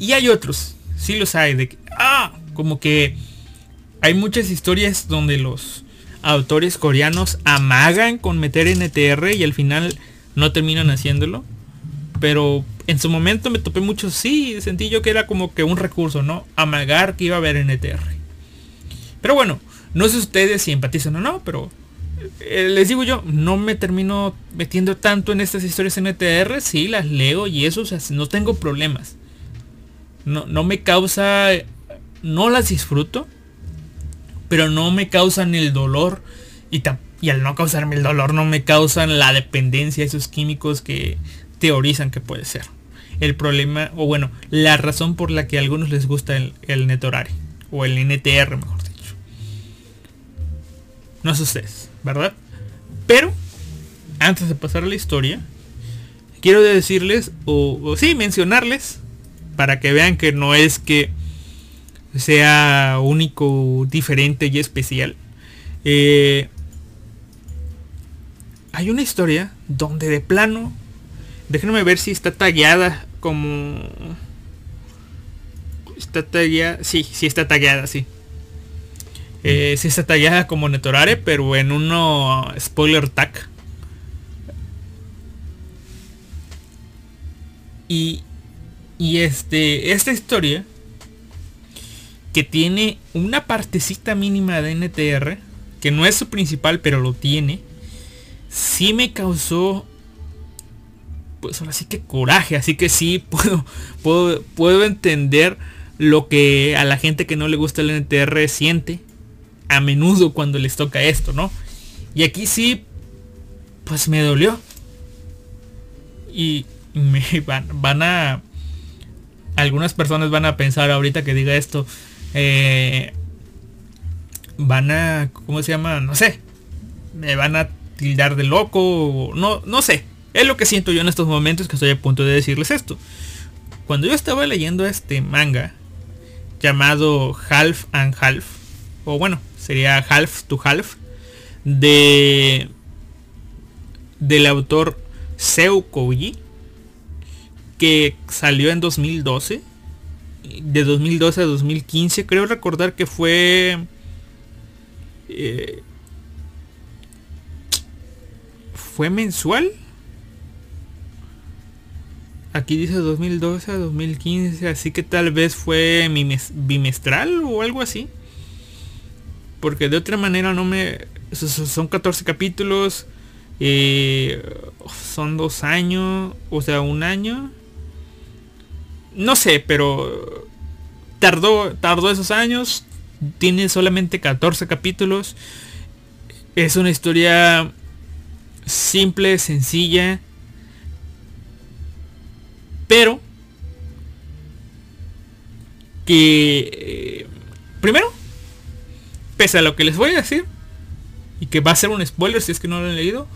Y hay otros, sí los hay, de que, ah, como que hay muchas historias donde los autores coreanos amagan con meter NTR y al final no terminan haciéndolo. Pero en su momento me topé mucho, sí, sentí yo que era como que un recurso, ¿no? Amagar que iba a haber NTR. Pero bueno, no sé ustedes si empatizan o no, pero eh, les digo yo, no me termino metiendo tanto en estas historias NTR, sí, las leo y eso, o sea, no tengo problemas. No, no me causa, no las disfruto, pero no me causan el dolor y, y al no causarme el dolor no me causan la dependencia, esos químicos que teorizan que puede ser el problema, o bueno, la razón por la que a algunos les gusta el, el Netorari, o el NTR mejor dicho. No sé ustedes, ¿verdad? Pero, antes de pasar a la historia, quiero decirles, o sí, mencionarles, para que vean que no es que sea único, diferente y especial. Eh, hay una historia donde de plano Déjenme ver si está tagueada como... Está tagueada... Sí, sí está tagueada, sí. Eh, sí está tagueada como Netorare, pero en uno spoiler tag. Y, y este, esta historia, que tiene una partecita mínima de NTR, que no es su principal, pero lo tiene, sí me causó pues ahora sí que coraje, así que sí puedo, puedo, puedo entender lo que a la gente que no le gusta el NTR siente a menudo cuando les toca esto, ¿no? Y aquí sí, pues me dolió. Y me van, van a... Algunas personas van a pensar ahorita que diga esto. Eh, van a... ¿Cómo se llama? No sé. Me van a tildar de loco. No, no sé. Es lo que siento yo en estos momentos que estoy a punto de decirles esto. Cuando yo estaba leyendo este manga llamado Half and Half, o bueno, sería Half to Half, de del autor Seu Koji, que salió en 2012. De 2012 a 2015, creo recordar que fue... Eh, ¿Fue mensual? Aquí dice 2012 a 2015, así que tal vez fue bimestral o algo así. Porque de otra manera no me... Son 14 capítulos. Eh, son dos años. O sea, un año. No sé, pero... Tardó, tardó esos años. Tiene solamente 14 capítulos. Es una historia simple, sencilla. Pero que eh, primero, pese a lo que les voy a decir, y que va a ser un spoiler si es que no lo han leído,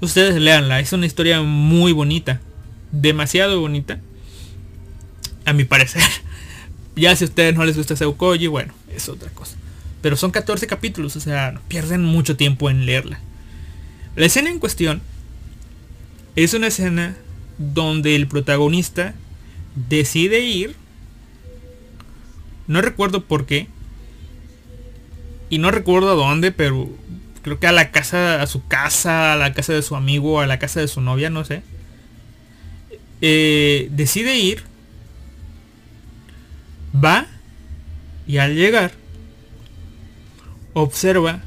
ustedes leanla. Es una historia muy bonita, demasiado bonita, a mi parecer. ya si a ustedes no les gusta Seukoji, bueno, es otra cosa. Pero son 14 capítulos, o sea, pierden mucho tiempo en leerla. La escena en cuestión es una escena donde el protagonista decide ir, no recuerdo por qué, y no recuerdo a dónde, pero creo que a la casa, a su casa, a la casa de su amigo, a la casa de su novia, no sé. Eh, decide ir, va y al llegar observa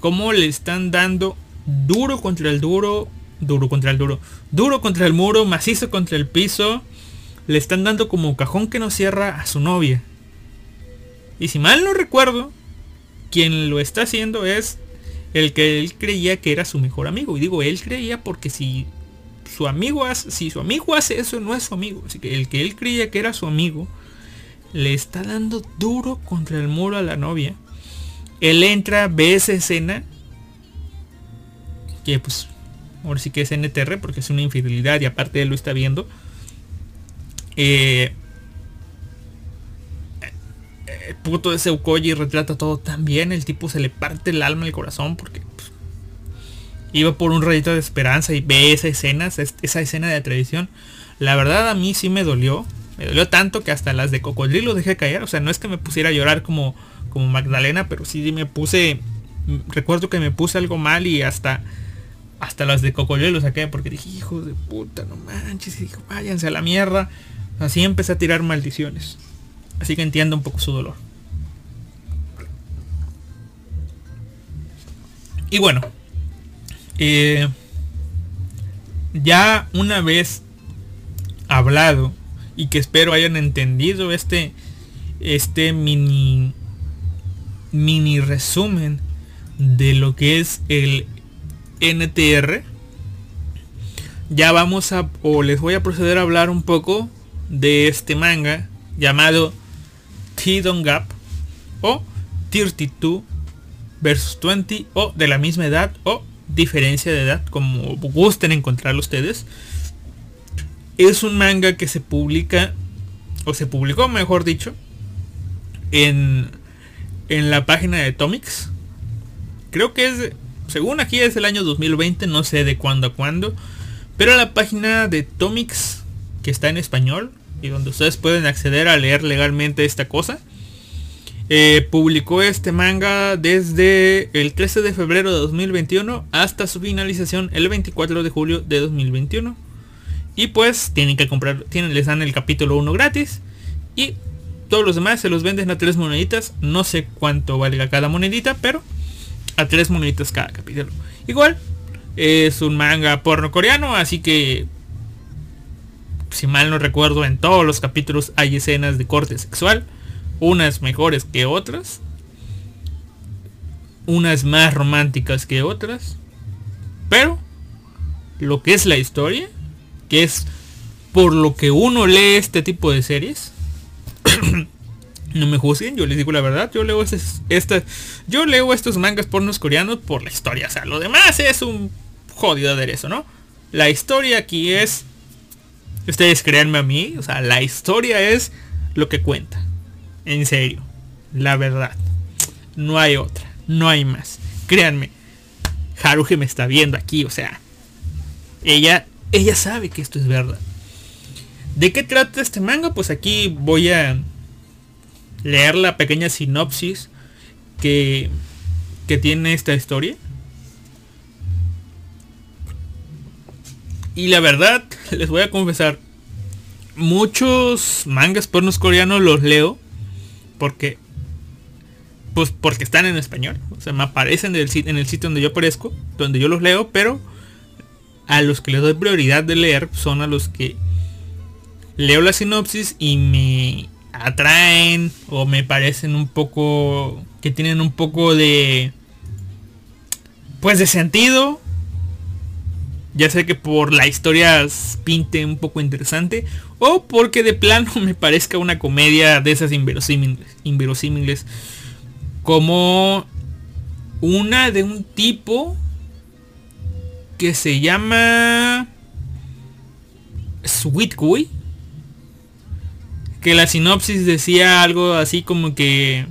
cómo le están dando duro contra el duro, duro contra el duro, duro contra el muro, macizo contra el piso. Le están dando como cajón que no cierra a su novia. Y si mal no recuerdo, quien lo está haciendo es el que él creía que era su mejor amigo. Y digo, él creía porque si su amigo hace, si su amigo hace eso, no es su amigo. Así que el que él creía que era su amigo, le está dando duro contra el muro a la novia. Él entra, ve esa escena que pues ahora sí que es NTR porque es una infidelidad y aparte él lo está viendo. Eh, el puto de Seukoji retrata todo tan bien, el tipo se le parte el alma, el corazón porque pues, iba por un rayito de esperanza y ve esa escena, esa escena de tradición. La verdad a mí sí me dolió, me dolió tanto que hasta las de cocodrilo dejé caer, o sea, no es que me pusiera a llorar como, como Magdalena, pero sí me puse, recuerdo que me puse algo mal y hasta hasta las de Cocoyo lo saqué porque dije, hijo de puta, no manches. Y váyanse a la mierda. Así empecé a tirar maldiciones. Así que entiendo un poco su dolor. Y bueno. Eh, ya una vez hablado y que espero hayan entendido este este mini mini resumen de lo que es el NTR, ya vamos a, o les voy a proceder a hablar un poco de este manga llamado Tidon Gap o 32 versus 20 o de la misma edad o diferencia de edad como gusten encontrarlo ustedes es un manga que se publica o se publicó mejor dicho en en la página de Tomics creo que es según aquí es el año 2020, no sé de cuándo a cuándo. Pero la página de Tomix, que está en español, y donde ustedes pueden acceder a leer legalmente esta cosa, eh, publicó este manga desde el 13 de febrero de 2021 hasta su finalización el 24 de julio de 2021. Y pues tienen que comprar, tienen, les dan el capítulo 1 gratis. Y todos los demás se los venden a tres moneditas. No sé cuánto valga cada monedita, pero a tres moneditas cada capítulo. Igual, es un manga porno coreano, así que si mal no recuerdo, en todos los capítulos hay escenas de corte sexual, unas mejores que otras, unas más románticas que otras, pero lo que es la historia, que es por lo que uno lee este tipo de series, no me juzguen, yo les digo la verdad, yo leo este, yo leo estos mangas pornos coreanos por la historia, o sea, lo demás es un jodido aderezo, ¿no? La historia aquí es, ustedes créanme a mí, o sea, la historia es lo que cuenta, en serio, la verdad, no hay otra, no hay más, créanme, Haruji me está viendo aquí, o sea, ella, ella sabe que esto es verdad. ¿De qué trata este manga? Pues aquí voy a leer la pequeña sinopsis que, que tiene esta historia. Y la verdad, les voy a confesar, muchos mangas pornos coreanos los leo porque pues porque están en español, o sea, me aparecen en el sitio donde yo aparezco, donde yo los leo, pero a los que les doy prioridad de leer son a los que leo la sinopsis y me atraen o me parecen un poco que tienen un poco de pues de sentido. Ya sé que por la historia pinte un poco interesante o porque de plano me parezca una comedia de esas inverosímiles, inverosímiles como una de un tipo que se llama Sweet Guy que la sinopsis decía algo así como que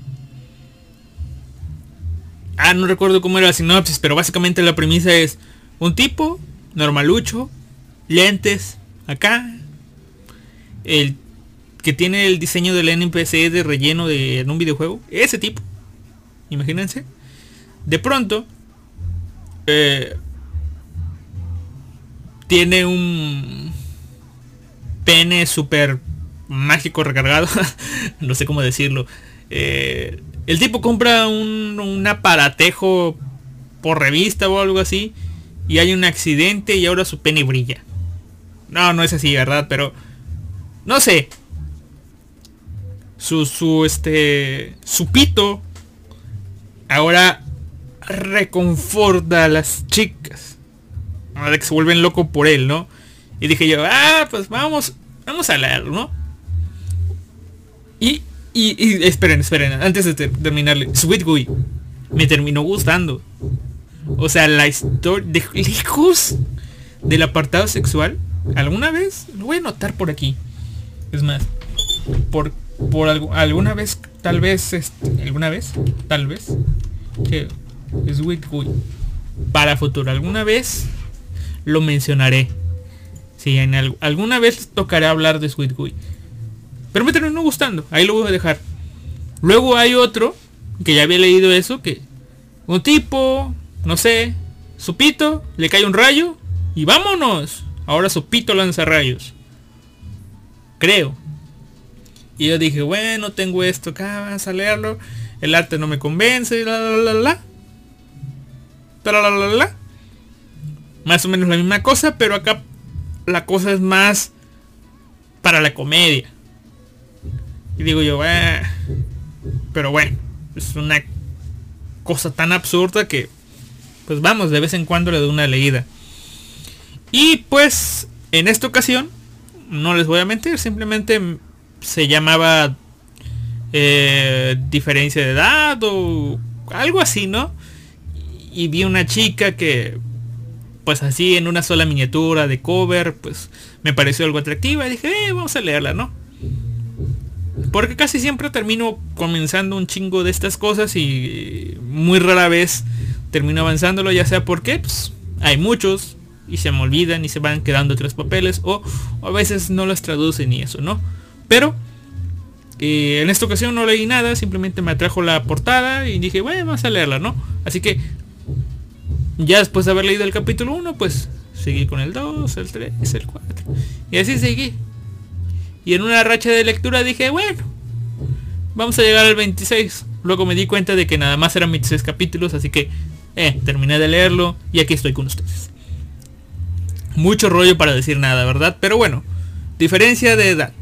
ah no recuerdo cómo era la sinopsis pero básicamente la premisa es un tipo normalucho lentes acá el que tiene el diseño del NPC de relleno de un videojuego ese tipo imagínense. De pronto eh, tiene un pene súper mágico recargado. no sé cómo decirlo. Eh, el tipo compra un, un aparatejo por revista o algo así. Y hay un accidente y ahora su pene brilla. No, no es así, ¿verdad? Pero... No sé. Su, su, este... Su pito. Ahora reconforta a las chicas de que se vuelven locos por él, ¿no? Y dije yo, ah, pues vamos, vamos a leerlo, ¿no? Y, y, esperen, esperen, antes de terminarle, Sweet Guy me terminó gustando. O sea, la historia de lejos del apartado sexual, alguna vez, lo voy a notar por aquí. Es más, por, por alguna vez, tal vez, este, alguna vez, tal vez, que Sweet Guy para futuro, alguna vez lo mencionaré. Si en alguna vez tocaré hablar de Sweet Guy. Pero me terminó gustando. Ahí lo voy a dejar. Luego hay otro, que ya había leído eso, que un tipo, no sé, su pito, le cae un rayo y vámonos. Ahora su pito lanza rayos. Creo. Y yo dije, bueno, tengo esto acá, vamos a leerlo. El arte no me convence, la la la la. La la la la más o menos la misma cosa, pero acá la cosa es más para la comedia. Y digo yo, eh, pero bueno, es una cosa tan absurda que, pues vamos, de vez en cuando le doy una leída. Y pues, en esta ocasión, no les voy a mentir, simplemente se llamaba eh, diferencia de edad o algo así, ¿no? Y vi una chica que pues así en una sola miniatura de cover, pues me pareció algo atractiva y dije, eh, vamos a leerla, ¿no? Porque casi siempre termino comenzando un chingo de estas cosas y muy rara vez termino avanzándolo, ya sea porque pues, hay muchos y se me olvidan y se van quedando tres papeles o, a veces no las traducen y eso, ¿no? Pero eh, en esta ocasión no leí nada, simplemente me atrajo la portada y dije, bueno, vamos a leerla, ¿no? Así que ya después de haber leído el capítulo 1, pues seguí con el 2, el 3, el 4. Y así seguí. Y en una racha de lectura dije, bueno, vamos a llegar al 26. Luego me di cuenta de que nada más eran 26 capítulos, así que eh, terminé de leerlo y aquí estoy con ustedes. Mucho rollo para decir nada, ¿verdad? Pero bueno, diferencia de edad.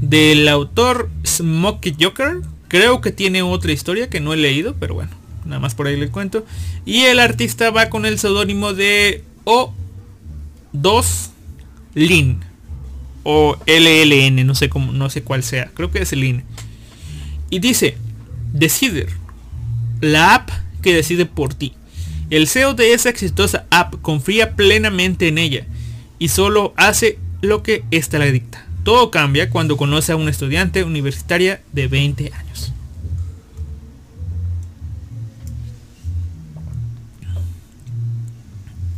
Del autor Smokey Joker, creo que tiene otra historia que no he leído, pero bueno nada más por ahí le cuento. Y el artista va con el seudónimo de O2 Lin. O LLN, no sé cómo, no sé cuál sea. Creo que es Lin. Y dice, Decider. La app que decide por ti. El CEO de esa exitosa app confía plenamente en ella y solo hace lo que ésta le dicta. Todo cambia cuando conoce a una estudiante universitaria de 20 años.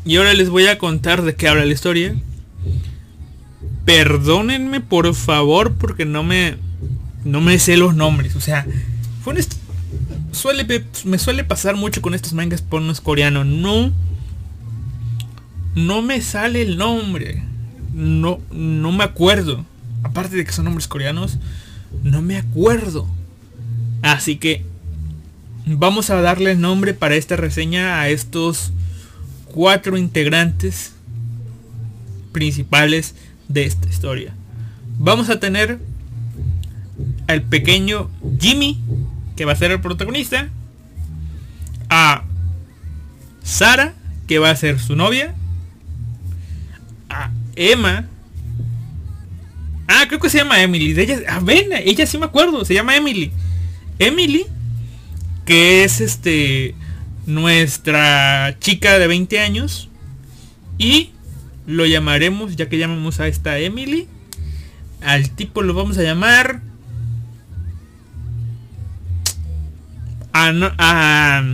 Y ahora les voy a contar de qué habla la historia. Perdónenme por favor porque no me no me sé los nombres, o sea, fue me suele pasar mucho con estos mangas pornos coreanos, no no me sale el nombre. No no me acuerdo. Aparte de que son nombres coreanos, no me acuerdo. Así que vamos a darle nombre para esta reseña a estos cuatro integrantes principales de esta historia. Vamos a tener al pequeño Jimmy, que va a ser el protagonista, a Sara, que va a ser su novia, a Emma, ah, creo que se llama Emily, de ella, ah, ven, ella sí me acuerdo, se llama Emily, Emily, que es este nuestra chica de 20 años y lo llamaremos, ya que llamamos a esta Emily, al tipo lo vamos a llamar a,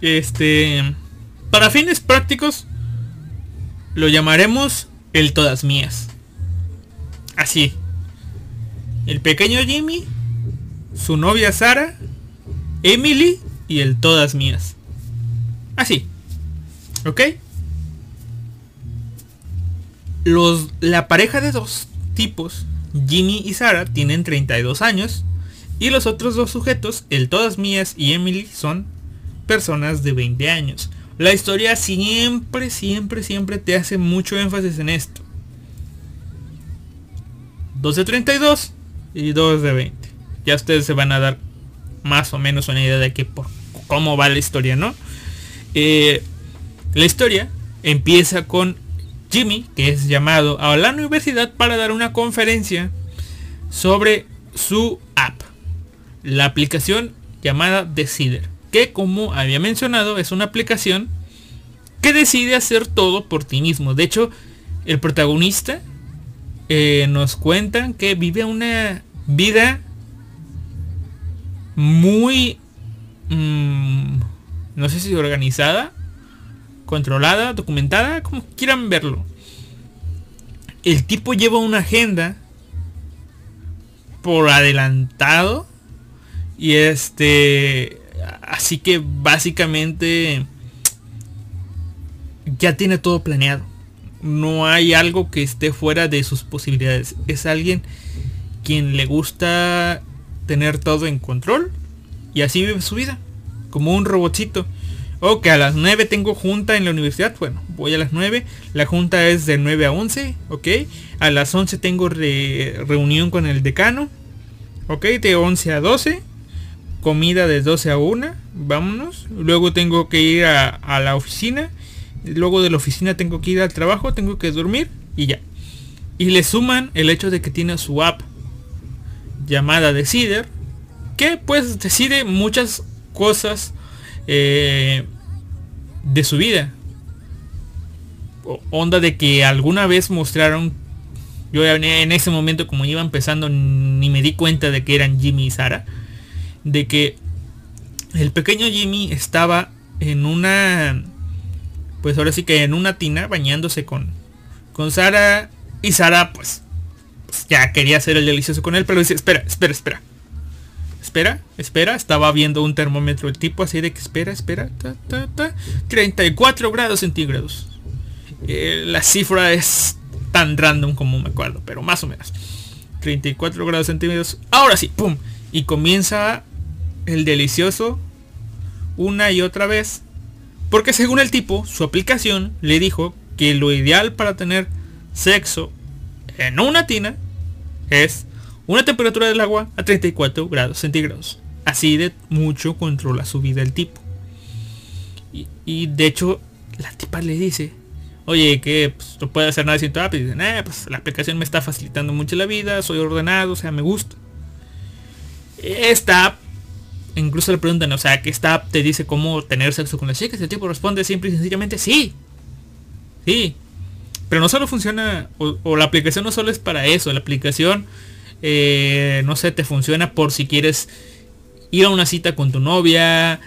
este para fines prácticos lo llamaremos el todas mías. Así. El pequeño Jimmy su novia Sara Emily y el todas mías así ok los la pareja de dos tipos Jimmy y Sara tienen 32 años y los otros dos sujetos, el Todas Mías y Emily, son personas de 20 años. La historia siempre, siempre, siempre te hace mucho énfasis en esto. 2 de 32 y 2 de 20. Ya ustedes se van a dar más o menos una idea de que por cómo va la historia, ¿no? Eh, la historia empieza con Jimmy, que es llamado a la universidad para dar una conferencia sobre su app, la aplicación llamada Decider, que como había mencionado es una aplicación que decide hacer todo por ti mismo. De hecho, el protagonista eh, nos cuenta que vive una vida muy, mm, no sé si organizada, controlada, documentada, como quieran verlo. El tipo lleva una agenda por adelantado y este así que básicamente ya tiene todo planeado. No hay algo que esté fuera de sus posibilidades. Es alguien quien le gusta tener todo en control y así vive su vida, como un robotcito. Ok, a las 9 tengo junta en la universidad. Bueno, voy a las 9. La junta es de 9 a 11. Ok. A las 11 tengo reunión con el decano. Ok, de 11 a 12. Comida de 12 a 1. Vámonos. Luego tengo que ir a, a la oficina. Luego de la oficina tengo que ir al trabajo. Tengo que dormir. Y ya. Y le suman el hecho de que tiene su app llamada Decider. Que pues decide muchas cosas eh, de su vida. onda de que alguna vez mostraron, yo en ese momento como iba empezando ni me di cuenta de que eran Jimmy y Sara, de que el pequeño Jimmy estaba en una, pues ahora sí que en una tina bañándose con, con Sara y Sara pues, pues ya quería hacer el delicioso con él, pero dice, espera, espera, espera espera, espera, estaba viendo un termómetro el tipo así de que espera, espera, 34 grados centígrados. Eh, la cifra es tan random como me acuerdo, pero más o menos. 34 grados centígrados. Ahora sí, pum. Y comienza el delicioso una y otra vez. Porque según el tipo, su aplicación le dijo que lo ideal para tener sexo en una tina es una temperatura del agua a 34 grados centígrados. Así de mucho controla su vida el tipo. Y, de hecho, la tipa le dice, oye, que pues, no puede hacer nada sin tu app. Y dice, pues la aplicación me está facilitando mucho la vida, soy ordenado, o sea, me gusta. Esta app, incluso le preguntan, o sea, que esta app te dice cómo tener sexo con las chicas. El tipo responde simple y sencillamente, sí. Sí. Pero no solo funciona, o la aplicación no solo es para eso, la aplicación eh, no sé, te funciona por si quieres ir a una cita con tu novia,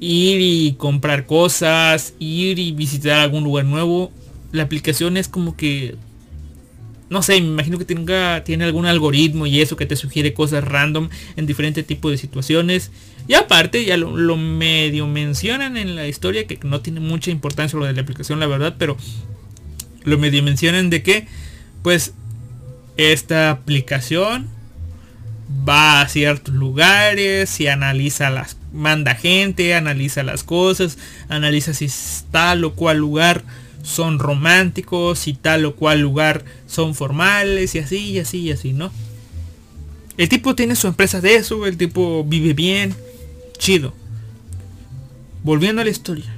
ir y comprar cosas, ir y visitar algún lugar nuevo. La aplicación es como que no sé, me imagino que tenga, tiene algún algoritmo y eso que te sugiere cosas random en diferentes tipos de situaciones. Y aparte, ya lo, medio mencionan en la historia, que no tiene mucha importancia lo de la aplicación, la verdad, pero lo medio mencionan de que, pues, esta aplicación va a ciertos lugares y analiza las, manda gente, analiza las cosas, analiza si está lo cual lugar son románticos y tal o cual lugar son formales y así y así y así, ¿no? El tipo tiene su empresa de eso, el tipo vive bien, chido. Volviendo a la historia.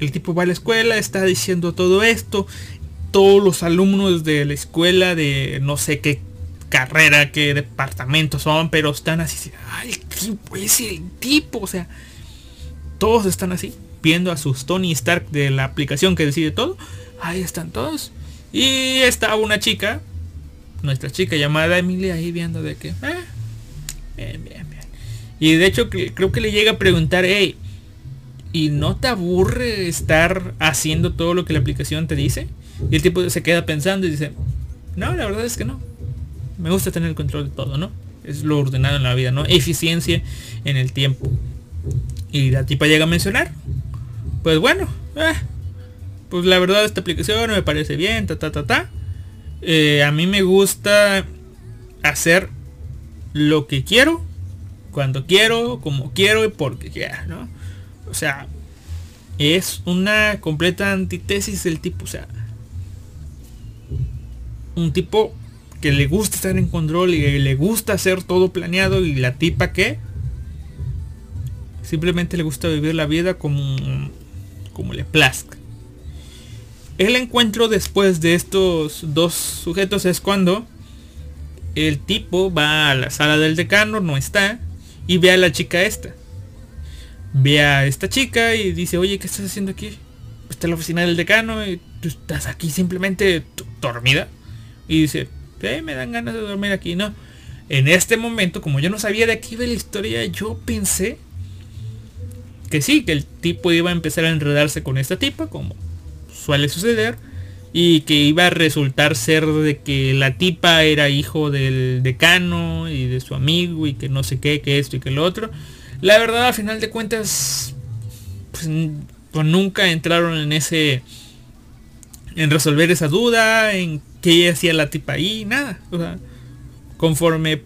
El tipo va a la escuela, está diciendo todo esto. Todos los alumnos de la escuela de no sé qué carrera, qué departamento son, pero están así. Ay, tipo es el tipo. O sea, todos están así viendo a sus Tony Stark de la aplicación que decide todo. Ahí están todos. Y estaba una chica, nuestra chica llamada Emilia ahí viendo de que... Eh, bien, bien, bien. Y de hecho creo que le llega a preguntar, hey, ¿y no te aburre estar haciendo todo lo que la aplicación te dice? Y el tipo se queda pensando y dice, no, la verdad es que no. Me gusta tener el control de todo, ¿no? Es lo ordenado en la vida, ¿no? Eficiencia en el tiempo. Y la tipa llega a mencionar, pues bueno, eh, pues la verdad esta aplicación me parece bien, ta ta ta ta. Eh, a mí me gusta hacer lo que quiero, cuando quiero, como quiero y porque quiera, ¿no? O sea, es una completa antítesis del tipo, o sea, un tipo que le gusta estar en control y le gusta hacer todo planeado y la tipa que simplemente le gusta vivir la vida como como le plazca. El encuentro después de estos dos sujetos es cuando el tipo va a la sala del decano, no está, y ve a la chica esta. Ve a esta chica y dice, oye, ¿qué estás haciendo aquí? Está en la oficina del decano y tú estás aquí simplemente dormida. Y dice, eh, me dan ganas de dormir aquí, ¿no? En este momento, como yo no sabía de aquí de la historia, yo pensé que sí, que el tipo iba a empezar a enredarse con esta tipa, como suele suceder, y que iba a resultar ser de que la tipa era hijo del decano y de su amigo y que no sé qué, que esto y que lo otro. La verdad, a final de cuentas, pues, pues nunca entraron en ese, en resolver esa duda, en qué hacía la tipa ahí, nada. O sea, conforme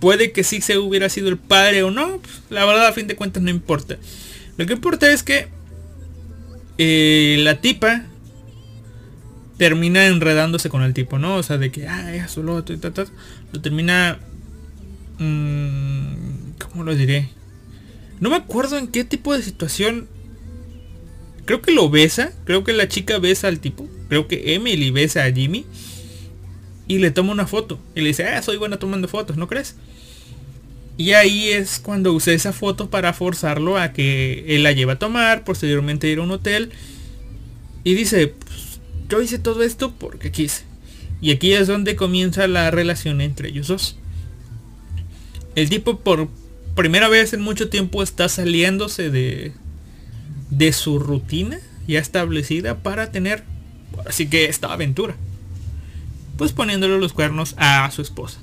Puede que sí se hubiera sido el padre o no. Pues, la verdad a fin de cuentas no importa. Lo que importa es que eh, la tipa termina enredándose con el tipo, ¿no? O sea, de que, ah, eso, lo otro y tal, Lo termina... Mmm, ¿Cómo lo diré? No me acuerdo en qué tipo de situación... Creo que lo besa. Creo que la chica besa al tipo. Creo que Emily besa a Jimmy y le toma una foto. Y le dice, ah, soy buena tomando fotos, ¿no crees? Y ahí es cuando usé esa foto para forzarlo a que él la lleve a tomar, posteriormente ir a un hotel. Y dice, pues, yo hice todo esto porque quise. Y aquí es donde comienza la relación entre ellos dos. El tipo por primera vez en mucho tiempo está saliéndose de, de su rutina ya establecida para tener así que esta aventura pues poniéndole los cuernos a su esposa.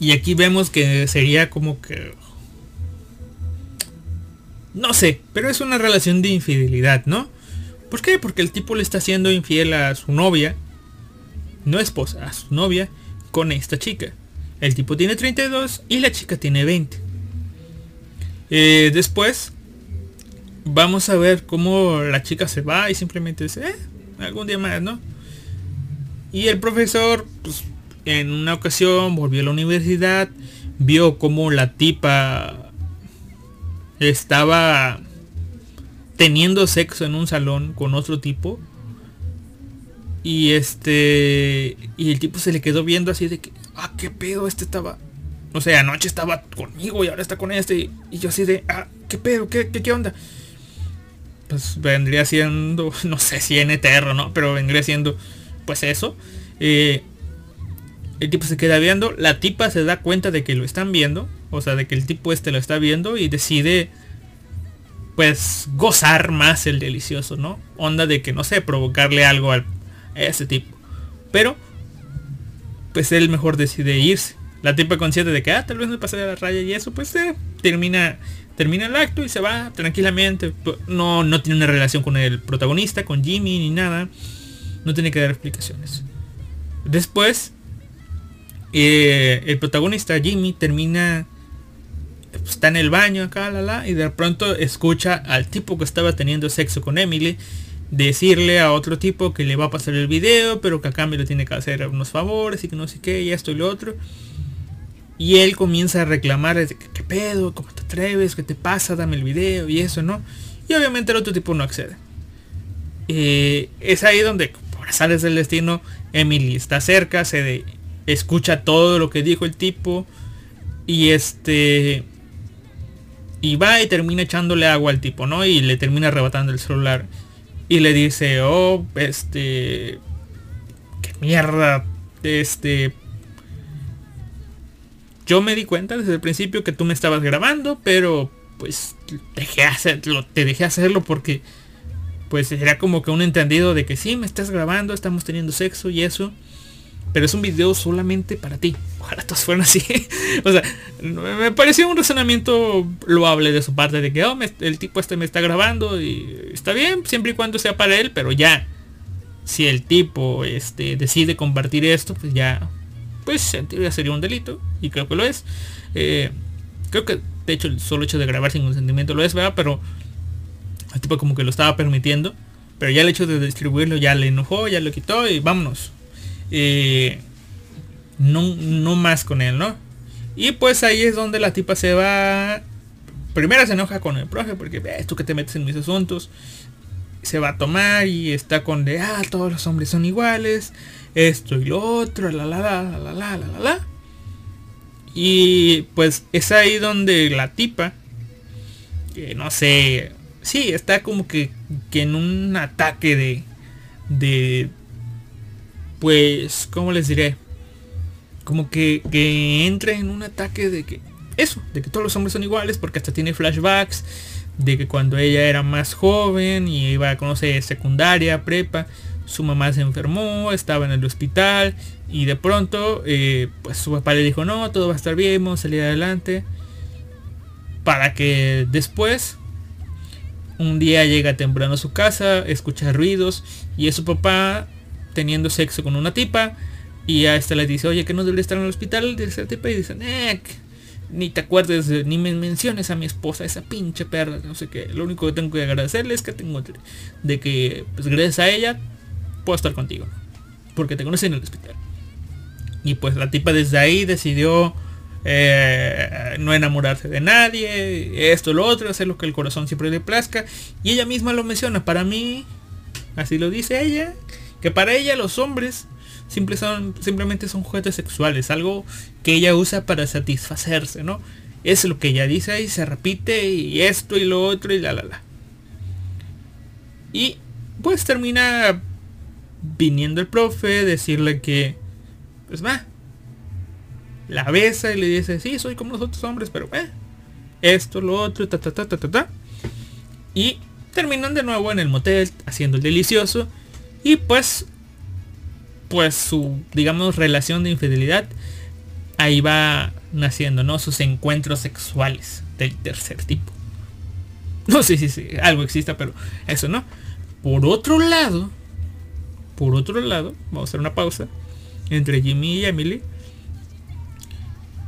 Y aquí vemos que sería como que... No sé, pero es una relación de infidelidad, ¿no? ¿Por qué? Porque el tipo le está haciendo infiel a su novia, no esposa, a su novia, con esta chica. El tipo tiene 32 y la chica tiene 20. Eh, después vamos a ver cómo la chica se va y simplemente dice, eh, algún día más, ¿no? Y el profesor, pues, en una ocasión volvió a la universidad, vio cómo la tipa estaba teniendo sexo en un salón con otro tipo. Y este. Y el tipo se le quedó viendo así de que. Ah, qué pedo, este estaba. No sé, anoche estaba conmigo y ahora está con este. Y yo así de. Ah, qué pedo, qué, qué, qué onda pues vendría siendo, no sé si en eterno, ¿no? Pero vendría siendo, pues eso. Eh, el tipo se queda viendo, la tipa se da cuenta de que lo están viendo O sea, de que el tipo este lo está viendo y decide pues gozar más el delicioso, ¿no? Onda de que no sé, provocarle algo al, a ese tipo. Pero pues él mejor decide irse. La tipa consciente de que ah, tal vez me pasé de la raya y eso, pues eh, termina termina el acto y se va tranquilamente. No, no tiene una relación con el protagonista, con Jimmy ni nada. No tiene que dar explicaciones. Después, eh, el protagonista Jimmy termina está en el baño acá, la, la, y de pronto escucha al tipo que estaba teniendo sexo con Emily decirle a otro tipo que le va a pasar el video, pero que a cambio le tiene que hacer unos favores y que no sé qué, y esto y lo otro. Y él comienza a reclamar, ¿qué pedo? ¿Cómo te atreves? ¿Qué te pasa? Dame el video y eso, ¿no? Y obviamente el otro tipo no accede. Eh, es ahí donde, por sales del destino, Emily está cerca, se escucha todo lo que dijo el tipo. Y este y va y termina echándole agua al tipo, ¿no? Y le termina arrebatando el celular. Y le dice, oh, este... ¿Qué mierda? Este... Yo me di cuenta desde el principio que tú me estabas grabando, pero pues dejé hacerlo, te dejé hacerlo porque pues era como que un entendido de que sí, me estás grabando, estamos teniendo sexo y eso pero es un video solamente para ti. Ojalá todos fueran así. o sea, me pareció un razonamiento loable de su parte de que oh, el tipo este me está grabando y está bien siempre y cuando sea para él, pero ya si el tipo este decide compartir esto, pues ya pues sería un delito y creo que lo es. Eh, creo que de hecho el solo hecho de grabar sin consentimiento lo es, ¿verdad? Pero el tipo como que lo estaba permitiendo. Pero ya el hecho de distribuirlo ya le enojó, ya lo quitó y vámonos. Eh, no, no más con él, ¿no? Y pues ahí es donde la tipa se va. Primero se enoja con el profe porque ves tú que te metes en mis asuntos. Se va a tomar y está con de ah, todos los hombres son iguales. Esto y lo otro, la la la la la la la la. Y pues es ahí donde la tipa, que no sé, sí, está como que, que en un ataque de, de, pues, ¿cómo les diré? Como que, que entra en un ataque de que, eso, de que todos los hombres son iguales, porque hasta tiene flashbacks de que cuando ella era más joven y iba a conocer secundaria, prepa, su mamá se enfermó, estaba en el hospital y de pronto eh, pues su papá le dijo no, todo va a estar bien, vamos a salir adelante. Para que después un día llega temprano a su casa, escucha ruidos y es su papá teniendo sexo con una tipa y a esta le dice, oye, que no debería estar en el hospital, de esa tipa y dice, ni te acuerdes, ni me menciones a mi esposa, esa pinche perra, no sé qué. Lo único que tengo que agradecerle es que tengo de que, pues gracias a ella, puedo estar contigo. Porque te conocí en el hospital. Y pues la tipa desde ahí decidió eh, no enamorarse de nadie, esto, lo otro, hacer lo que el corazón siempre le plazca. Y ella misma lo menciona, para mí, así lo dice ella, que para ella los hombres son, simplemente son juguetes sexuales, algo que ella usa para satisfacerse, ¿no? Es lo que ella dice y se repite y esto y lo otro y la la la. Y pues termina viniendo el profe, decirle que, pues va, la besa y le dice, sí, soy como los otros hombres, pero eh, esto, lo otro, ta, ta, ta, ta, ta, ta. Y terminan de nuevo en el motel haciendo el delicioso. Y pues, pues su, digamos, relación de infidelidad ahí va naciendo, ¿no? Sus encuentros sexuales del tercer tipo. No sé si sí, algo exista, pero eso no. Por otro lado, por otro lado, vamos a hacer una pausa entre Jimmy y Emily.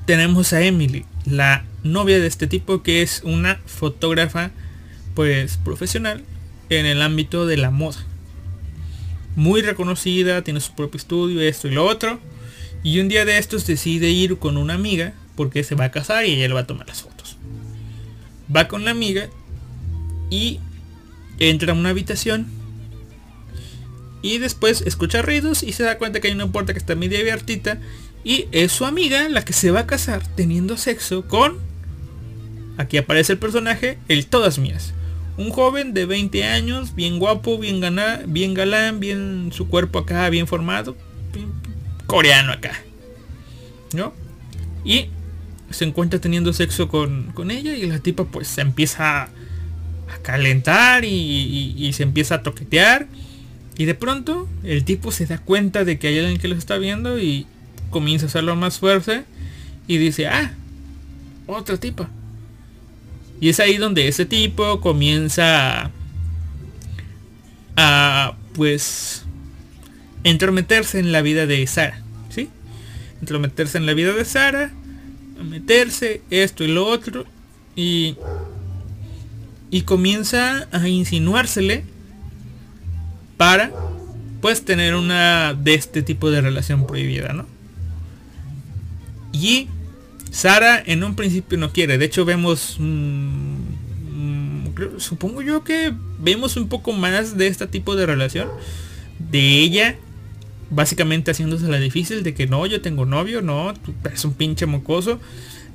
Tenemos a Emily, la novia de este tipo que es una fotógrafa pues profesional en el ámbito de la moda muy reconocida, tiene su propio estudio, esto y lo otro. Y un día de estos decide ir con una amiga porque se va a casar y ella le va a tomar las fotos. Va con la amiga y entra a una habitación y después escucha ruidos y se da cuenta que hay una puerta que está media abiertita y es su amiga la que se va a casar teniendo sexo con aquí aparece el personaje el todas mías un joven de 20 años, bien guapo, bien, ganá, bien galán, bien su cuerpo acá, bien formado. coreano acá. ¿No? Y se encuentra teniendo sexo con, con ella y la tipa pues se empieza a calentar y, se empieza a toquetear. Y de pronto el tipo se da cuenta de que hay alguien que lo está viendo y comienza a hacerlo más fuerte y dice, ah, otra tipa. Y es ahí donde ese tipo comienza a, pues, entrometerse en la vida de Sara. ¿Sí? Entrometerse en la vida de Sara, meterse esto y lo otro. Y y comienza a insinuársele para pues tener una de este tipo de relación prohibida, ¿no? Y Sara en un principio no quiere, de hecho vemos supongo yo que vemos un poco más de este tipo de relación de ella básicamente haciéndose la difícil de que no, yo tengo novio, no, eres un pinche mocoso,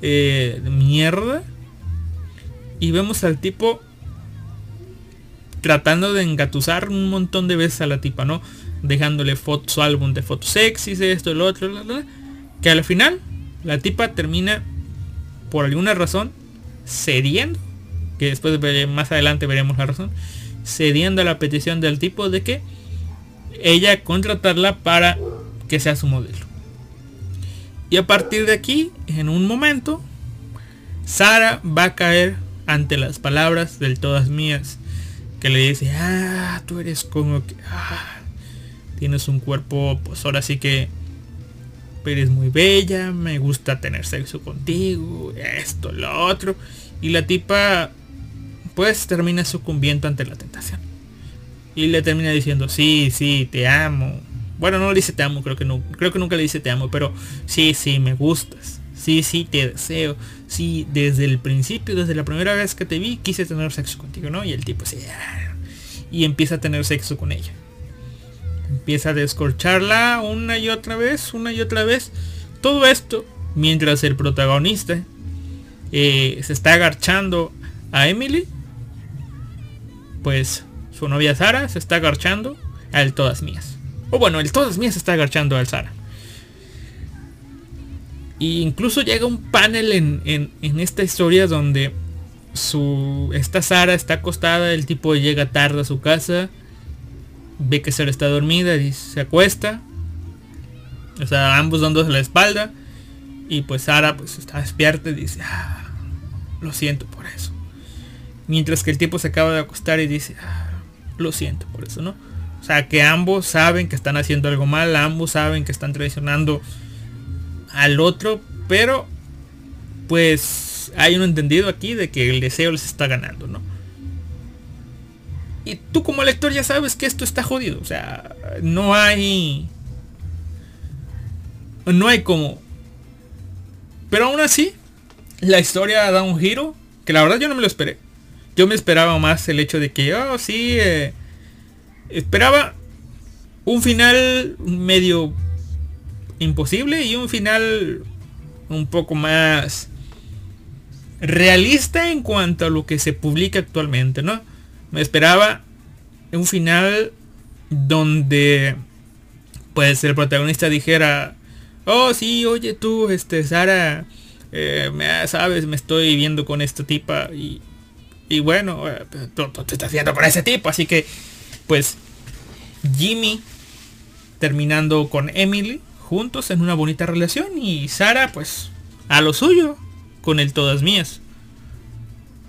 eh, mierda. Y vemos al tipo tratando de engatusar un montón de veces a la tipa, ¿no? Dejándole fotos, álbum de fotos sexys, esto, lo otro, que al final la tipa termina por alguna razón cediendo, que después más adelante veremos la razón, cediendo a la petición del tipo de que ella contratarla para que sea su modelo. Y a partir de aquí, en un momento, Sara va a caer ante las palabras del todas mías que le dice, ah, tú eres como que, ah, tienes un cuerpo, pues ahora sí que eres muy bella, me gusta tener sexo contigo, esto, lo otro. Y la tipa, pues termina sucumbiendo ante la tentación. Y le termina diciendo, sí, sí, te amo. Bueno, no le dice te amo, creo que no, creo que nunca le dice te amo, pero sí, sí, me gustas. Sí, sí, te deseo. Sí, desde el principio, desde la primera vez que te vi, quise tener sexo contigo, ¿no? Y el tipo se... Y empieza a tener sexo con ella. Empieza a descorcharla una y otra vez, una y otra vez. Todo esto mientras el protagonista eh, se está agarchando a Emily. Pues su novia Sara se está agarchando a él todas mías. O bueno, el todas mías se está agarchando al Sara. Y incluso llega un panel en, esta historia donde su esta Sara está acostada, el tipo llega tarde a su casa, ve que Sara está dormida y se acuesta. O sea, ambos dándose la espalda. Y pues Sara pues está despierta y dice, ah, lo siento por eso. Mientras que el tipo se acaba de acostar y dice, ah, lo siento por eso, ¿no? O sea, que ambos saben que están haciendo algo mal, ambos saben que están traicionando al otro, pero pues hay un entendido aquí de que el deseo les está ganando, ¿no? Y tú como lector ya sabes que esto está jodido, o sea, no hay... No hay como... Pero aún así, la historia da un giro que la verdad yo no me lo esperé. Yo me esperaba más el hecho de que, oh, sí, eh, esperaba un final medio imposible y un final un poco más realista en cuanto a lo que se publica actualmente, ¿no? Me esperaba un final donde pues el protagonista dijera, oh sí, oye tú, este Sara, eh, me, sabes, me estoy viendo con esta tipa y, y bueno, eh, tú, te estás viendo con ese tipo, así que pues Jimmy terminando con Emily juntos en una bonita relación y Sara pues a lo suyo con el todas mías.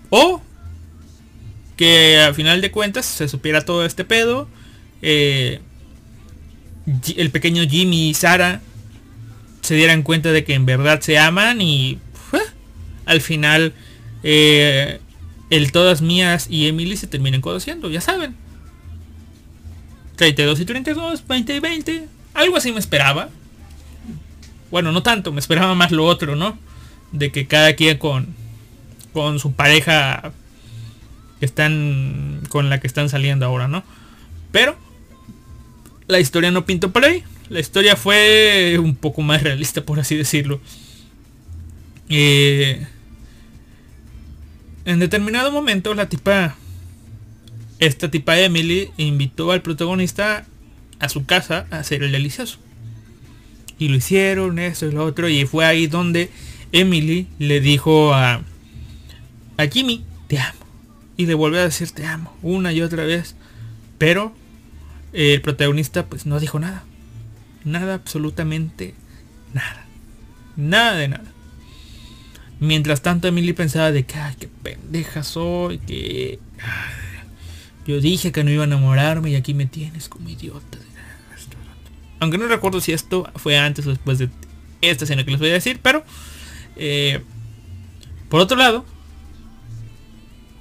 O que al final de cuentas se supiera todo este pedo. Eh, el pequeño Jimmy y Sara se dieran cuenta de que en verdad se aman y al final eh, el todas mías y Emily se terminan conociendo, ya saben. 32 y 32, 20 y 20. Algo así me esperaba. Bueno, no tanto, me esperaba más lo otro, ¿no? De que cada quien con, con su pareja que están con la que están saliendo ahora, ¿no? Pero la historia no pintó por ahí. La historia fue un poco más realista, por así decirlo. Eh, en determinado momento la tipa, esta tipa Emily, invitó al protagonista a su casa a hacer el delicioso y lo hicieron, eso y lo otro, y fue ahí donde Emily le dijo a, a Jimmy, te amo. Y le volvió a decir te amo una y otra vez. Pero el protagonista pues no dijo nada. Nada, absolutamente nada. Nada de nada. Mientras tanto Emily pensaba de que, ay, qué pendeja soy, que... yo dije que no iba a enamorarme y aquí me tienes como idiota. Aunque no recuerdo si esto fue antes o después de esta escena que les voy a decir, pero... Eh, por otro lado,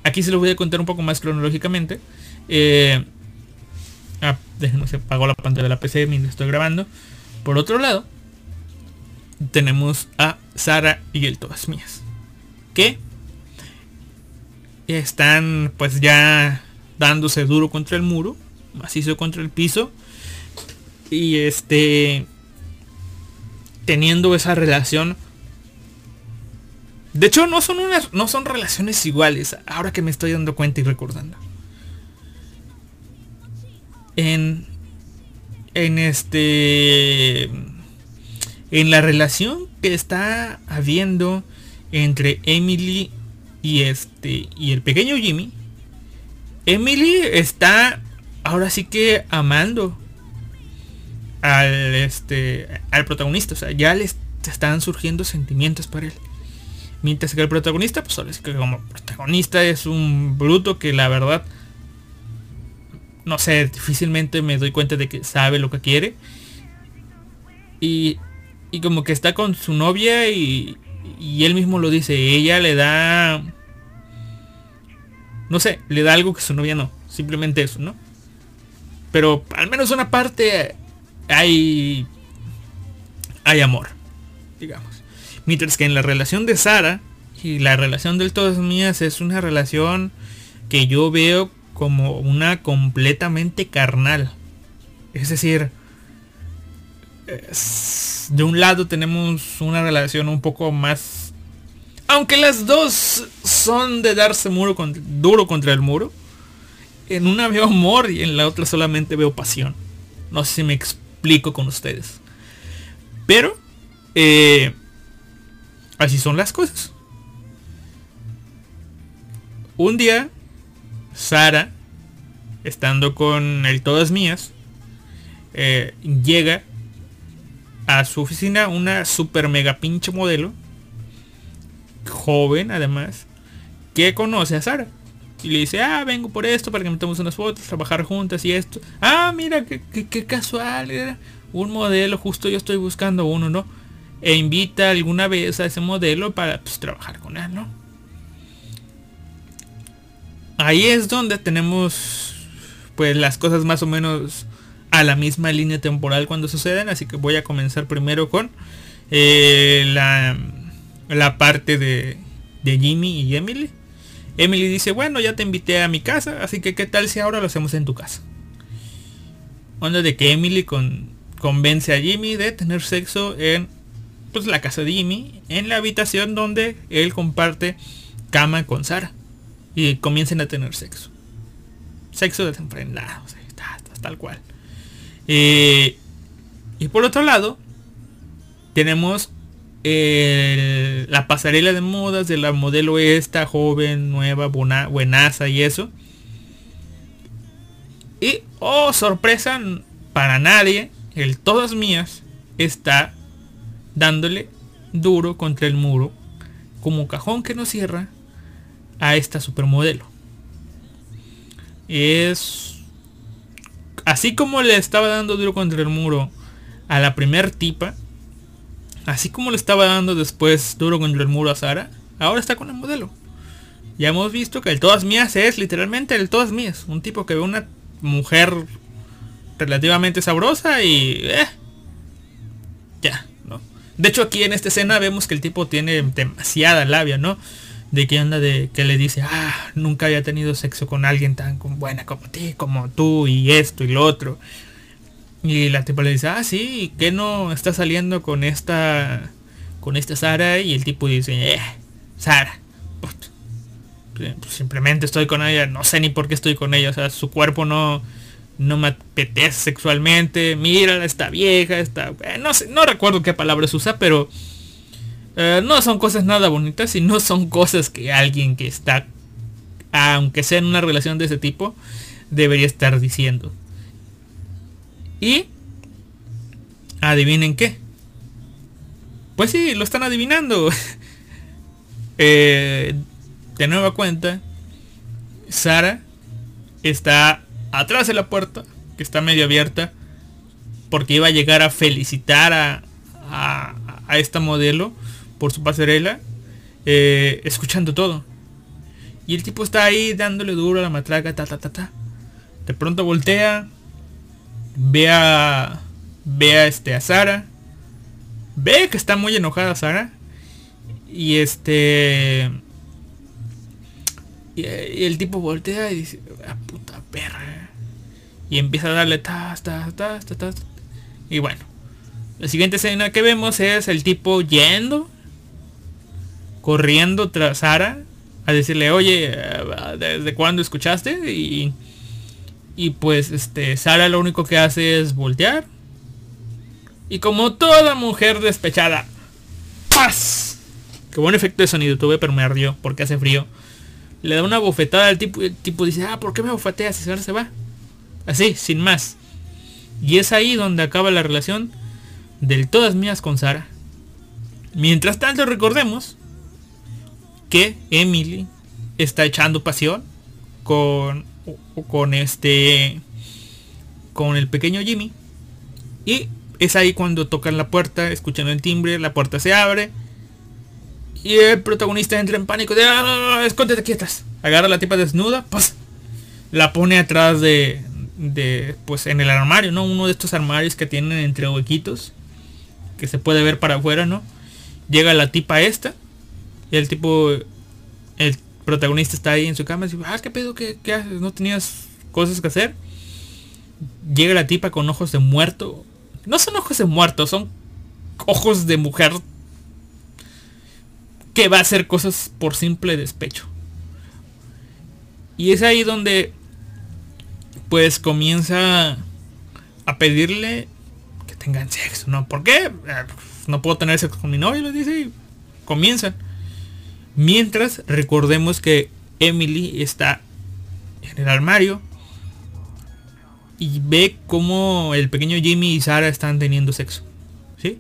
aquí se lo voy a contar un poco más cronológicamente. Eh, ah, déjenme, se apagó la pantalla de la PC mientras estoy grabando. Por otro lado, tenemos a Sara y el Todas Mías. Que están pues ya dándose duro contra el muro, macizo contra el piso. Y este teniendo esa relación. De hecho, no son unas, no son relaciones iguales. Ahora que me estoy dando cuenta y recordando. En, en este en la relación que está habiendo entre Emily y este y el pequeño Jimmy, Emily está ahora sí que amando al este al protagonista, o sea, ya le están surgiendo sentimientos para él. Mientras que el protagonista, pues ahora sí que como protagonista es un bruto que la verdad no sé, difícilmente me doy cuenta de que sabe lo que quiere. Y y como que está con su novia y, y él mismo lo dice, ella le da... No sé, le da algo que su novia no. Simplemente eso, ¿no? Pero al menos una parte hay... Hay amor, digamos. Mientras que en la relación de Sara y la relación del Todas Mías es una relación que yo veo como una completamente carnal. Es decir, de un lado tenemos una relación un poco más... Aunque las dos son de darse muro duro contra el muro. En una veo amor y en la otra solamente veo pasión. No sé si me explico con ustedes. Pero... Eh, así son las cosas. Un día, Sara, estando con el Todas Mías, eh, llega a su oficina una super mega pinche modelo, joven además, que conoce a Sara. Y le dice, ah, vengo por esto para que metamos unas fotos, trabajar juntas y esto. Ah, mira, qué, qué, casual, era un modelo, justo yo estoy buscando uno, ¿no? E invita alguna vez a ese modelo para pues, trabajar con él, ¿no? Ahí es donde tenemos pues las cosas más o menos a la misma línea temporal cuando suceden. Así que voy a comenzar primero con eh, la, la, parte de, de Jimmy y Emily. Emily dice, bueno, ya te invité a mi casa, así que qué tal si ahora lo hacemos en tu casa. Onda de que Emily con, convence a Jimmy de tener sexo en pues, la casa de Jimmy, en la habitación donde él comparte cama con Sara. Y comiencen a tener sexo. Sexo desenfrenado, tal cual. Eh, y por otro lado, tenemos la pasarela de modas de la modelo esta, joven, nueva, buenaza y eso. Y, oh, sorpresa para nadie, el Todas Mías está dándole duro contra el muro, como cajón que no cierra, a esta supermodelo. Es así como le estaba dando duro contra el muro a la primer tipa, así como le estaba dando después duro contra el muro a Sara, ahora está con el modelo. Ya hemos visto que el todas mías es literalmente el todas mías. Un tipo que ve una mujer relativamente sabrosa y... Eh, ya. De hecho aquí en esta escena vemos que el tipo tiene demasiada labia, ¿no? de que anda de que le dice, ah, nunca había tenido sexo con alguien tan buena como ti, como tú y esto y lo otro. Y la tipa le dice, ah, sí, que no está saliendo con esta, con esta Sara? Y el tipo dice, eh, Sara, pues, simplemente estoy con ella, no sé ni por qué estoy con ella, o sea, su cuerpo no, no me apetece sexualmente, mírala, está vieja, está, eh, no sé, no recuerdo qué palabras usa, pero Eh, no son cosas nada bonitas y no son cosas que alguien que está, aunque sea en una relación de ese tipo, debería estar diciendo. Y adivinen qué. Pues sí, lo están adivinando. Eh, de nueva cuenta, Sara está atrás de la puerta, que está medio abierta, porque iba a llegar a felicitar a, a, esta modelo por su pasarela, eh, escuchando todo. Y el tipo está ahí dándole duro a la matraca, ta, ta, ta, ta. De pronto voltea, ve a, ve a, este, a Sara, ve que está muy enojada Sara, y este... Y, el tipo voltea y dice, ah, puta perra. Y empieza a darle ta, ta, ta, ta, ta. Y bueno, la siguiente escena que vemos es el tipo yendo, corriendo tras Sara, a decirle, oye, ¿desde cuándo escuchaste? Y, y pues este, Sara lo único que hace es voltear. Y como toda mujer despechada, ¡paz! Qué buen efecto de sonido tuve, pero me ardió porque hace frío. Le da una bofetada al tipo y el tipo dice, ah, ¿por qué me bofeteas? Y ahora se va. Así, sin más. Y es ahí donde acaba la relación del todas mías con Sara. Mientras tanto recordemos que Emily está echando pasión con, con este con el pequeño Jimmy y es ahí cuando tocan la puerta, escuchan el timbre, la puerta se abre y el protagonista entra en pánico de ah, escóndete quietas. Agarra la tipa desnuda, pues la pone atrás de, de pues en el armario, ¿no? Uno de estos armarios que tienen entre huequitos que se puede ver para afuera, ¿no? Llega la tipa esta y el tipo el protagonista está ahí en su cama y dice, "Ah, qué pedo, ¿Qué, qué haces? ¿No tenías cosas que hacer?" Llega la tipa con ojos de muerto. No son ojos de muerto, son ojos de mujer que va a hacer cosas por simple despecho. Y es ahí donde pues comienza a pedirle que tengan sexo, ¿no? ¿Por qué? Eh, no puedo tener sexo con mi novio, le dice comienzan. Mientras recordemos que Emily está en el armario y ve como el pequeño Jimmy y Sara están teniendo sexo. ¿Sí?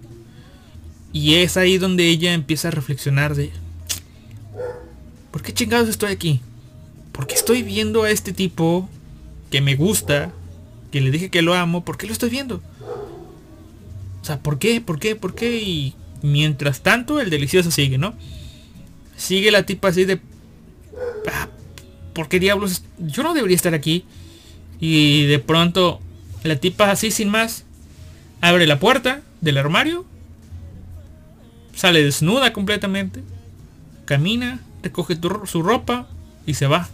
Y es ahí donde ella empieza a reflexionar de... ¿Por qué chingados estoy aquí? Porque estoy viendo a este tipo que me gusta, que le dije que lo amo, ¿por qué lo estoy viendo? O sea, ¿por qué? ¿Por qué? ¿Por qué? Y mientras tanto el delicioso sigue, ¿no? Sigue la tipa así de... Ah, ¿Por qué diablos? Yo no debería estar aquí. Y de pronto la tipa así sin más abre la puerta del armario sale desnuda completamente, camina, recoge su ropa y se va.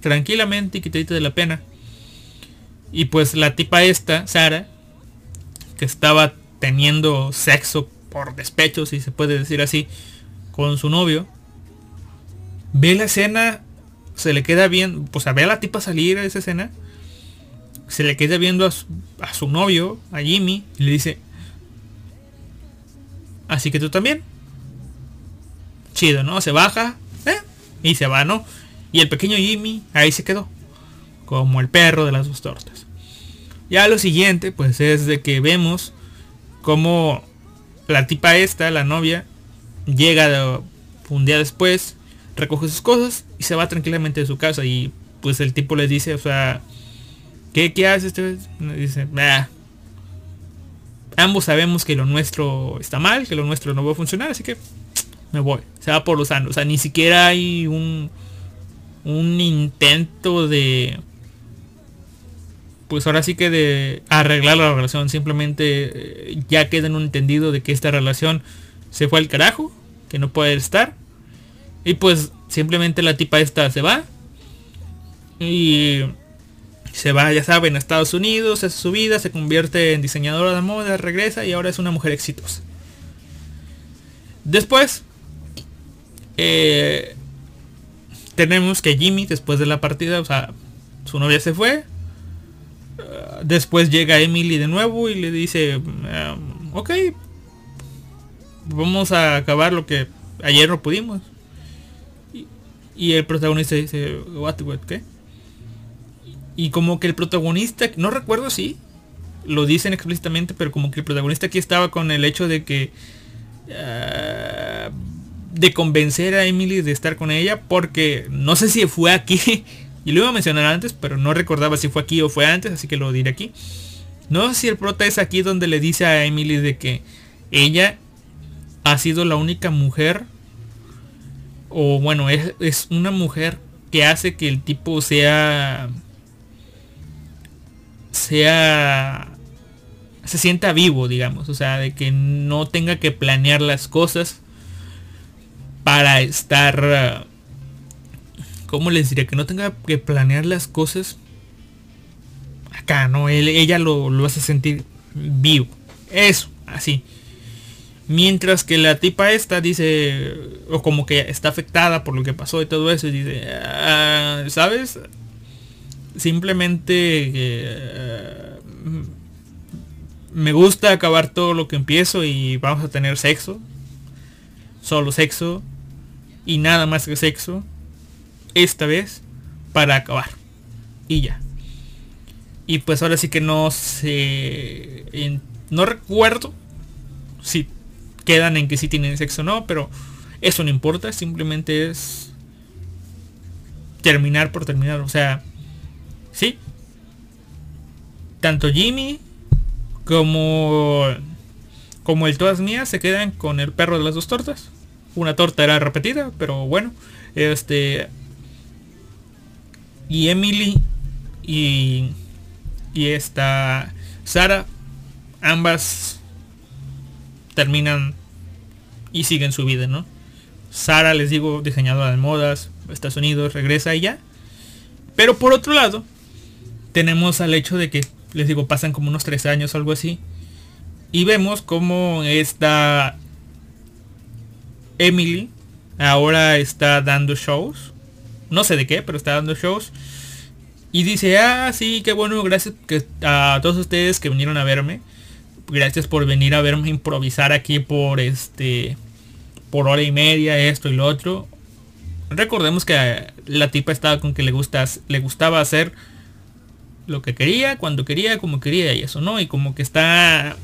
Tranquilamente y quitadita de la pena. Y pues la tipa esta, Sara, que estaba teniendo sexo por despecho, si se puede decir así, con su novio, ve la escena, se le queda bien, pues a ver a la tipa salir a esa escena, se le queda viendo a su, a su novio, a Jimmy, y le dice, así que tú también chido, ¿no? Se baja ¿eh? y se va, ¿no? Y el pequeño Jimmy ahí se quedó. Como el perro de las dos tortas. Ya lo siguiente, pues es de que vemos como la tipa esta, la novia, llega un día después, recoge sus cosas y se va tranquilamente de su casa. Y pues el tipo le dice, o sea, ¿qué, qué hace este? Dice, ambos sabemos que lo nuestro está mal, que lo nuestro no va a funcionar, así que me voy. Se va por los años. O sea, ni siquiera hay un, un intento de... Pues ahora sí que de arreglar la relación. Simplemente eh, ya queda en un entendido de que esta relación se fue al carajo. Que no puede estar. Y pues simplemente la tipa esta se va. Y se va, ya saben, a Estados Unidos, hace su vida, se convierte en diseñadora de moda, regresa y ahora es una mujer exitosa. Después, eh, tenemos que Jimmy, después de la partida, o sea, su novia se fue. Después llega Emily de nuevo y le dice, um, ok, vamos a acabar lo que ayer no pudimos. Y, el protagonista dice, what, what, ¿qué? Y como que el protagonista, no recuerdo si lo dicen explícitamente, pero como que el protagonista aquí estaba con el hecho de que ah, de convencer a Emily de estar con ella porque no sé si fue aquí y lo iba a mencionar antes pero no recordaba si fue aquí o fue antes así que lo diré aquí. No sé si el prota es aquí donde le dice a Emily de que ella ha sido la única mujer o bueno es, es una mujer que hace que el tipo sea sea se sienta vivo digamos. O sea de que no tenga que planear las cosas para estar... ¿Cómo les diría? Que no tenga que planear las cosas acá, ¿no? ella lo, lo hace sentir vivo. Eso, así. Mientras que la tipa esta dice, o como que está afectada por lo que pasó y todo eso, y dice, ah, ¿sabes? Simplemente eh, me gusta acabar todo lo que empiezo y vamos a tener sexo. Solo sexo y nada más que sexo, esta vez para acabar. Y ya. Y pues ahora sí que no sé, no recuerdo si quedan en que si tienen sexo o no, pero eso no importa, simplemente es terminar por terminar, o sea, sí. Tanto Jimmy como como el todas mías se quedan con el perro de las dos tortas una torta era repetida, pero bueno. Este. Y Emily y. Y esta. Sara. Ambas terminan y siguen su vida, ¿no? Sara, les digo, diseñadora de modas, Estados Unidos, regresa y ya. Pero por otro lado, tenemos al hecho de que, les digo, pasan como unos tres años o algo así. Y vemos como esta Emily ahora está dando shows. No sé de qué, pero está dando shows. Y dice, ah, sí, qué bueno, gracias a todos ustedes que vinieron a verme. Gracias por venir a verme improvisar aquí por este por hora y media, esto y lo otro. Recordemos que la tipa estaba con que le gustas, le gustaba hacer lo que quería, cuando quería, como quería y eso, ¿no? Y como que está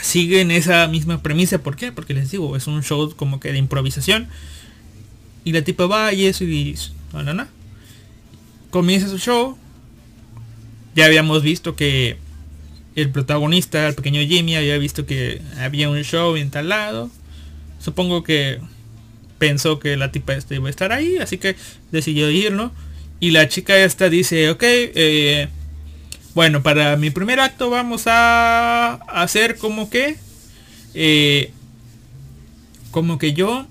siguen esa misma premisa. ¿Por qué? Porque les digo, es un show como que de improvisación. Y la tipa va y eso y no, no. Comienza su show. Ya habíamos visto que el protagonista, el pequeño Jimmy, había visto que había un show instalado. Supongo que pensó que la tipa esta iba a estar ahí, así que decidió ir, ¿no? Y la chica esta dice, ok, eh, bueno, para mi primer acto vamos a hacer como que... Eh, como que yo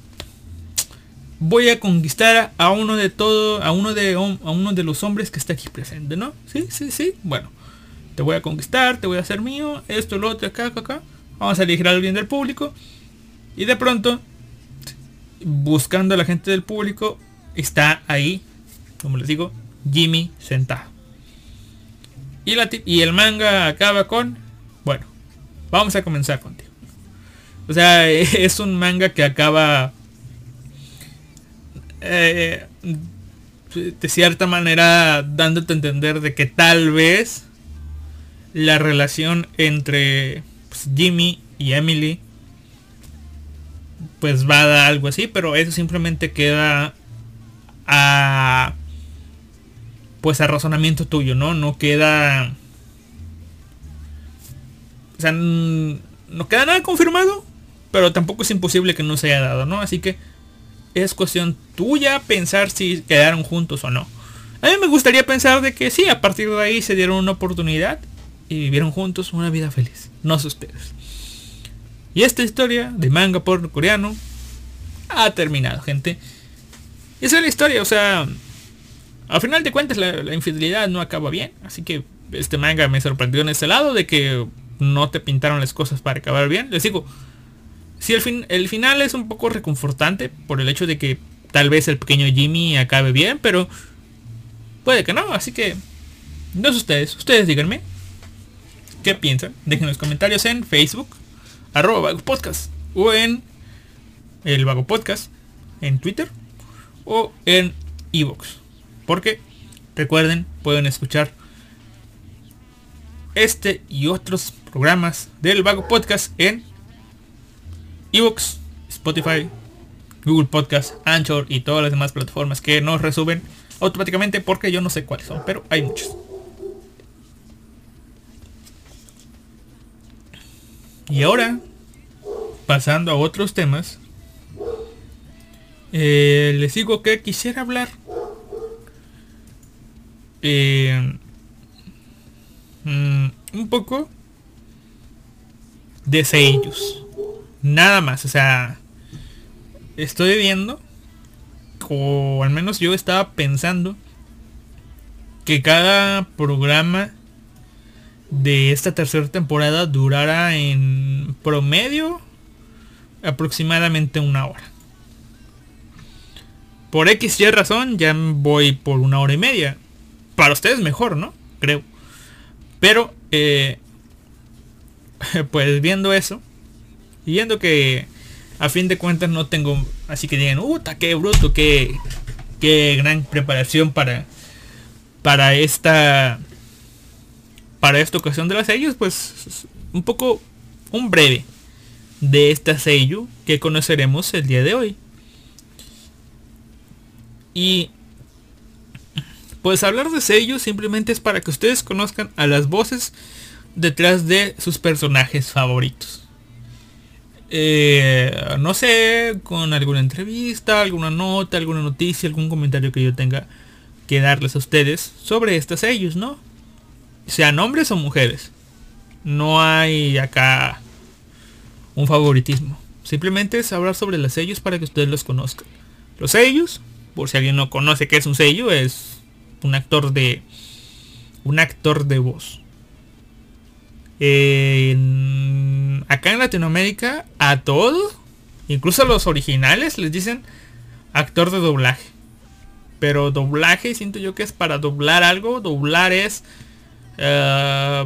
voy a conquistar a uno de todo, a uno de, a uno de los hombres que está aquí presente, ¿no? Sí, sí, sí. Bueno, te voy a conquistar, te voy a hacer mío, esto, lo otro, acá, acá, acá. Vamos a elegir al bien del público. Y de pronto, buscando a la gente del público, está ahí, como les digo, Jimmy sentado. Y, el manga acaba con, bueno, vamos a comenzar contigo. O sea, es un manga que acaba eh, de cierta manera dándote a entender de que tal vez la relación entre pues, Jimmy y Emily pues va a dar algo así, pero eso simplemente queda a pues a razonamiento tuyo, ¿no? No queda... O sea, no queda nada confirmado, pero tampoco es imposible que no se haya dado, ¿no? Así que es cuestión tuya pensar si quedaron juntos o no. A mí me gustaría pensar de que sí, a partir de ahí se dieron una oportunidad y vivieron juntos una vida feliz. No sé ustedes. Y esta historia de manga por coreano ha terminado, gente. Y esa es la historia, o sea, al final de cuentas la, infidelidad no acaba bien. Así que este manga me sorprendió en ese lado de que no te pintaron las cosas para acabar bien. Les digo, si el, fin, el final es un poco reconfortante por el hecho de que tal vez el pequeño Jimmy acabe bien, pero puede que no. Así que no sé ustedes, ustedes díganme qué piensan. Dejen los comentarios en Facebook, arroba podcast. o en el Vago Podcast, en Twitter o en Evox. Porque recuerden, pueden escuchar este y otros programas del Vago Podcast en Evox, Spotify, Google Podcast, Anchor y todas las demás plataformas que nos resuben automáticamente porque yo no sé cuáles son, pero hay muchos. Y ahora, pasando a otros temas, eh, les digo que quisiera hablar eh, mm, un poco de sellos. Nada más, o sea, estoy viendo, o al menos yo estaba pensando, que cada programa de esta tercera temporada durara en promedio aproximadamente una hora. Por X y razón ya voy por una hora y media. Para ustedes mejor, ¿no? Creo. Pero, eh, pues viendo eso, y viendo que a fin de cuentas no tengo, así que digan, ¡Uta, qué bruto, qué, qué gran preparación para, para esta para esta ocasión de las sellos, pues un poco un breve de esta sello que conoceremos el día de hoy. Y pues hablar de sello simplemente es para que ustedes conozcan a las voces detrás de sus personajes favoritos. Eh, no sé, con alguna entrevista, alguna nota, alguna noticia, algún comentario que yo tenga que darles a ustedes sobre estos sellos, ¿no? sean hombres o mujeres. No hay acá un favoritismo. Simplemente es hablar sobre los sellos para que ustedes los conozcan. Los sellos, por si alguien no conoce qué es un sello, es un actor de un actor de voz. Acá en Latinoamérica a todos, incluso a los originales, les dicen actor de doblaje. Pero doblaje siento yo que es para doblar algo. Doblar es eh,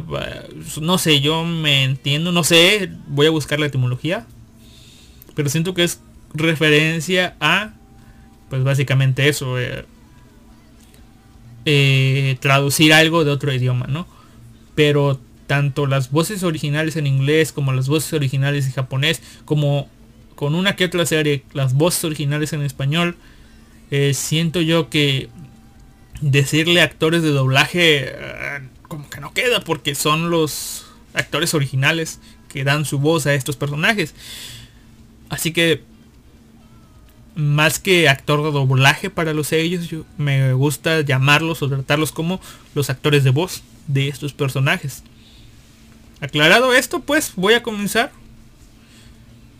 no sé, yo me entiendo, no sé, voy a buscar la etimología. Pero siento que es referencia a, pues básicamente eso, eh, eh, traducir algo de otro idioma, ¿no? Pero tanto las voces originales en inglés como las voces originales en japonés, como con una que otra serie, las voces originales en español, siento yo que decirle actores de doblaje como que no queda porque son los actores originales que dan su voz a estos personajes. Así que más que actor de doblaje para los sellos, me gusta llamarlos o tratarlos como los actores de voz de estos personajes. Aclarado esto, pues voy a comenzar.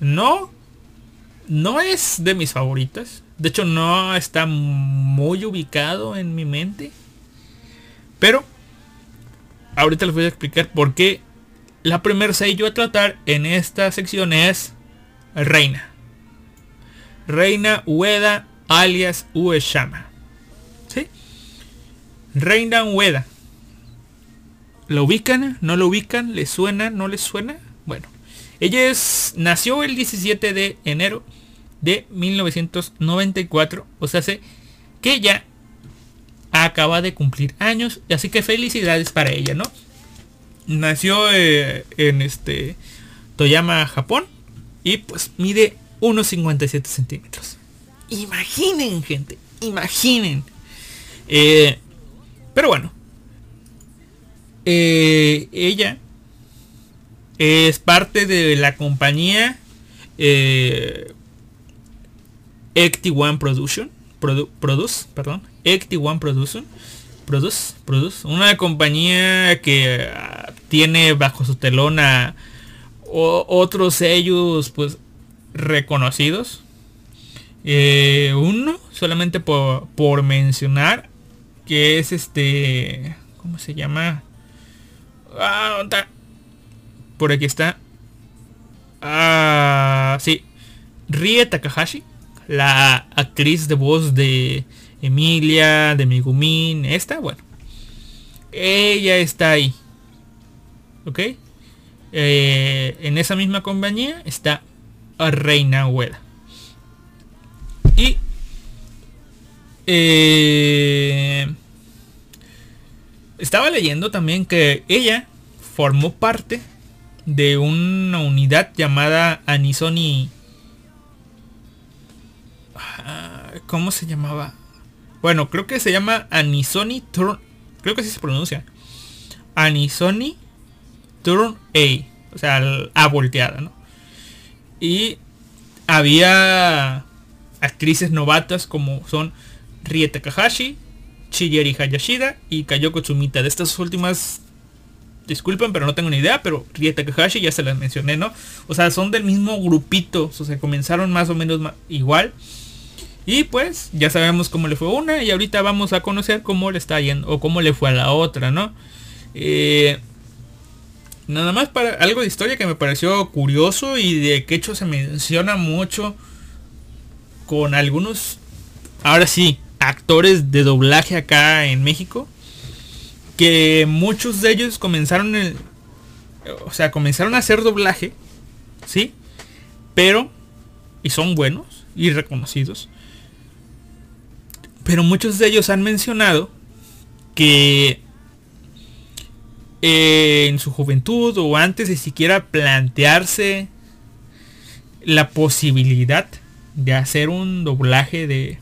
No, no es de mis favoritas. De hecho, no está muy ubicado en mi mente. Pero ahorita les voy a explicar por qué la primera sello a tratar en esta sección es Reina. Reina Ueda alias Ueshama. ¿Sí? Reina Ueda. ¿Lo ubican? ¿No lo ubican? ¿Le suena? ¿No le suena? Bueno. Ella es, nació el 17 de enero de 1994. O sea, hace que ya acaba de cumplir años, así que felicidades para ella, ¿no? Nació eh, en este Toyama, Japón, y pues mide 1,57 centímetros. Imaginen, gente, imaginen. Eh, pero bueno, eh, ella es parte de la compañía eh, One Production, Produce, perdón, 81 Production. Produce, Produce, una compañía que ah, tiene bajo su telón a otros sellos pues reconocidos. Eh, uno, solamente por, por mencionar, que es este, ¿cómo se llama? Ah, por aquí está. Ah, sí. Rie Takahashi, la actriz de voz de Emilia, de Megumin, esta, bueno. Ella está ahí. ¿Ok? Eh, en esa misma compañía está Reina Ueda. Y eh, estaba leyendo también que ella formó parte de una unidad llamada Anisoni. Ah, ¿Cómo se llamaba? Bueno, creo que se llama Anisoni Turn. Creo que así se pronuncia. Anisoni Turn A. O sea, A volteada, ¿no? Y había actrices novatas como son Rie Takahashi, Chiyeri Hayashida y Kayoko Tsumita. De estas últimas, disculpen, pero no tengo ni idea, pero Rie Takahashi ya se las mencioné, ¿no? O sea, son del mismo grupito, o sea, comenzaron más o menos igual. Y pues ya sabemos cómo le fue una y ahorita vamos a conocer cómo le está yendo o cómo le fue a la otra, ¿no? Eh, nada más para algo de historia que me pareció curioso y de que hecho se menciona mucho con algunos, ahora sí, actores de doblaje acá en México, que muchos de ellos comenzaron el, o sea, comenzaron a hacer doblaje, ¿sí? Pero, y son buenos y reconocidos, pero muchos de ellos han mencionado que eh, en su juventud o antes de siquiera plantearse la posibilidad de hacer un doblaje de,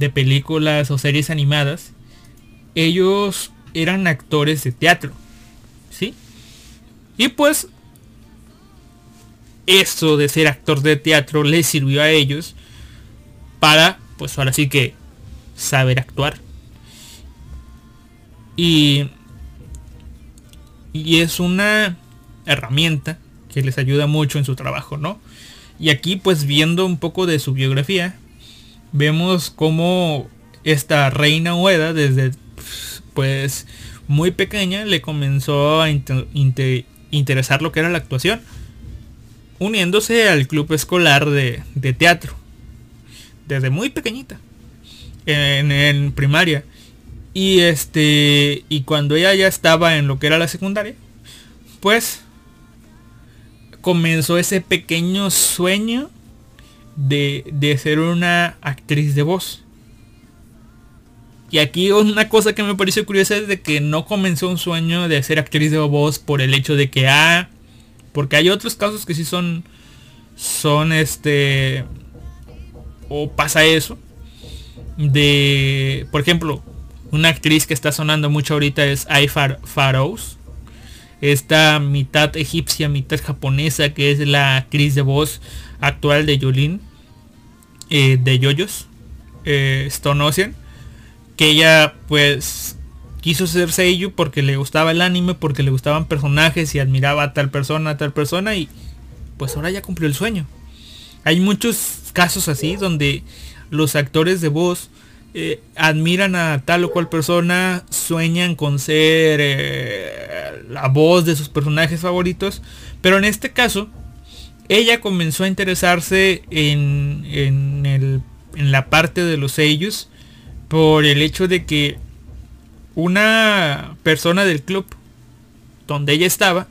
de películas o series animadas, ellos eran actores de teatro. ¿Sí? Y pues eso de ser actor de teatro les sirvió a ellos para, pues ahora sí que, saber actuar. Y, y es una herramienta que les ayuda mucho en su trabajo, ¿no? Y aquí pues viendo un poco de su biografía, vemos cómo esta reina Ueda desde pues muy pequeña le comenzó a interesar lo que era la actuación, uniéndose al club escolar de, teatro, desde muy pequeñita, en, en, primaria. Y este, y cuando ella ya estaba en lo que era la secundaria, pues comenzó ese pequeño sueño de, ser una actriz de voz. Y aquí una cosa que me pareció curiosa es de que no comenzó un sueño de ser actriz de voz por el hecho de que, ah, porque hay otros casos que sí son, son este, o pasa eso, de, por ejemplo, una actriz que está sonando mucho ahorita es Aifar Farouz esta mitad egipcia, mitad japonesa, que es la actriz de voz actual de Yolin, eh, de Yoyos, eh, Stone Ocean, que ella pues quiso ser Seiyu porque le gustaba el anime, porque le gustaban personajes y admiraba a tal persona, a tal persona y pues ahora ya cumplió el sueño. Hay muchos casos así donde los actores de voz eh, admiran a tal o cual persona, sueñan con ser eh, la voz de sus personajes favoritos, pero en este caso, ella comenzó a interesarse en, en, la parte de los sellos por el hecho de que una persona del club donde ella estaba,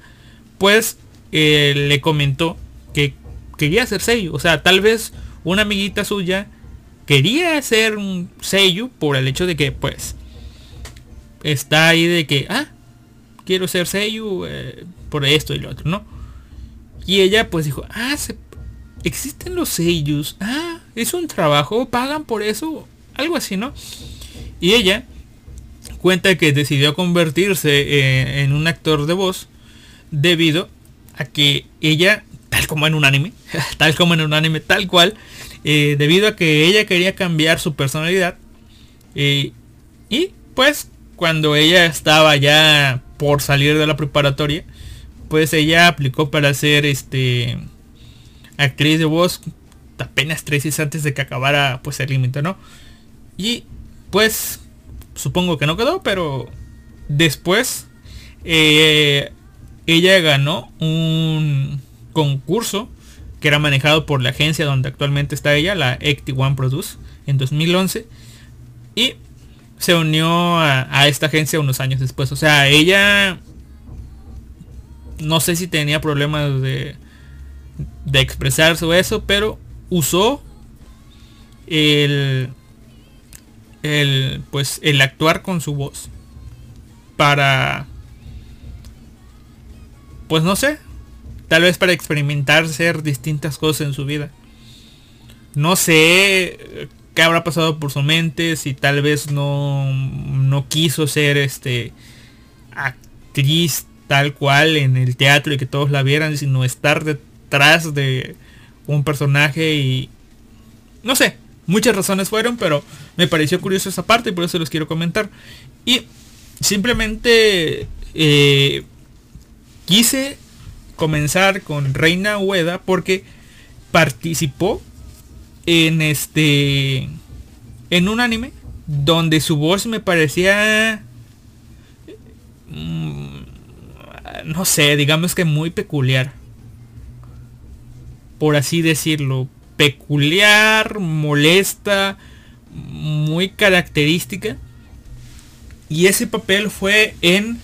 pues eh, le comentó que quería hacer sello. O sea, tal vez una amiguita suya quería hacer un sello por el hecho de que pues está ahí de que, ah, quiero ser sello eh, por esto y lo otro, ¿no? Y ella pues dijo, ah, existen los sellos, ah, es un trabajo, pagan por eso, algo así, ¿no? Y ella cuenta que decidió convertirse eh, en un actor de voz debido a que ella, tal como en un anime, tal como en un anime, tal cual, eh, debido a que ella quería cambiar su personalidad. y pues cuando ella estaba ya por salir de la preparatoria, pues ella aplicó para ser este actriz de voz apenas tres meses antes de que acabara pues el límite, ¿no? Y pues supongo que no quedó, pero después eh, ella ganó un concurso que era manejado por la agencia donde actualmente está ella, la Ecti One Produce, en 2011. Y se unió a, esta agencia unos años después. O sea, ella no sé si tenía problemas de, de expresarse o eso, pero usó el, el, pues, el actuar con su voz para, pues no sé, tal vez para experimentar ser distintas cosas en su vida. No sé qué habrá pasado por su mente, si tal vez no, no quiso ser este actriz tal cual en el teatro y que todos la vieran, sino estar detrás de un personaje y no sé, muchas razones fueron, pero me pareció curioso esa parte y por eso los quiero comentar. Y simplemente eh, quise comenzar con Reina Ueda porque participó en este en un anime donde su voz me parecía mm, no sé, digamos que muy peculiar. Por así decirlo, peculiar, molesta, muy característica. Y ese papel fue en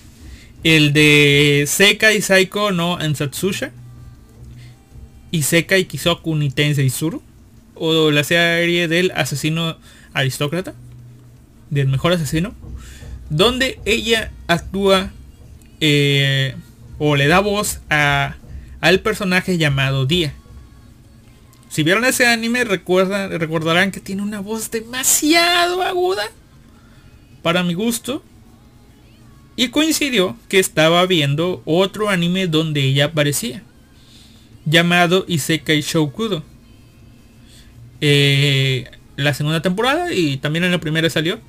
el de Sekai Saiko no Ansatsusha y Sekai Kisoku Nitense Isuru o la serie del asesino aristócrata del mejor asesino donde ella actúa eh, o le da voz a, al personaje llamado Dia si vieron ese anime recordarán que tiene una voz demasiado aguda para mi gusto y coincidió que estaba viendo otro anime donde ella aparecía. Llamado Isekai Shoukudo. Eh, la segunda temporada y también en la primera salió.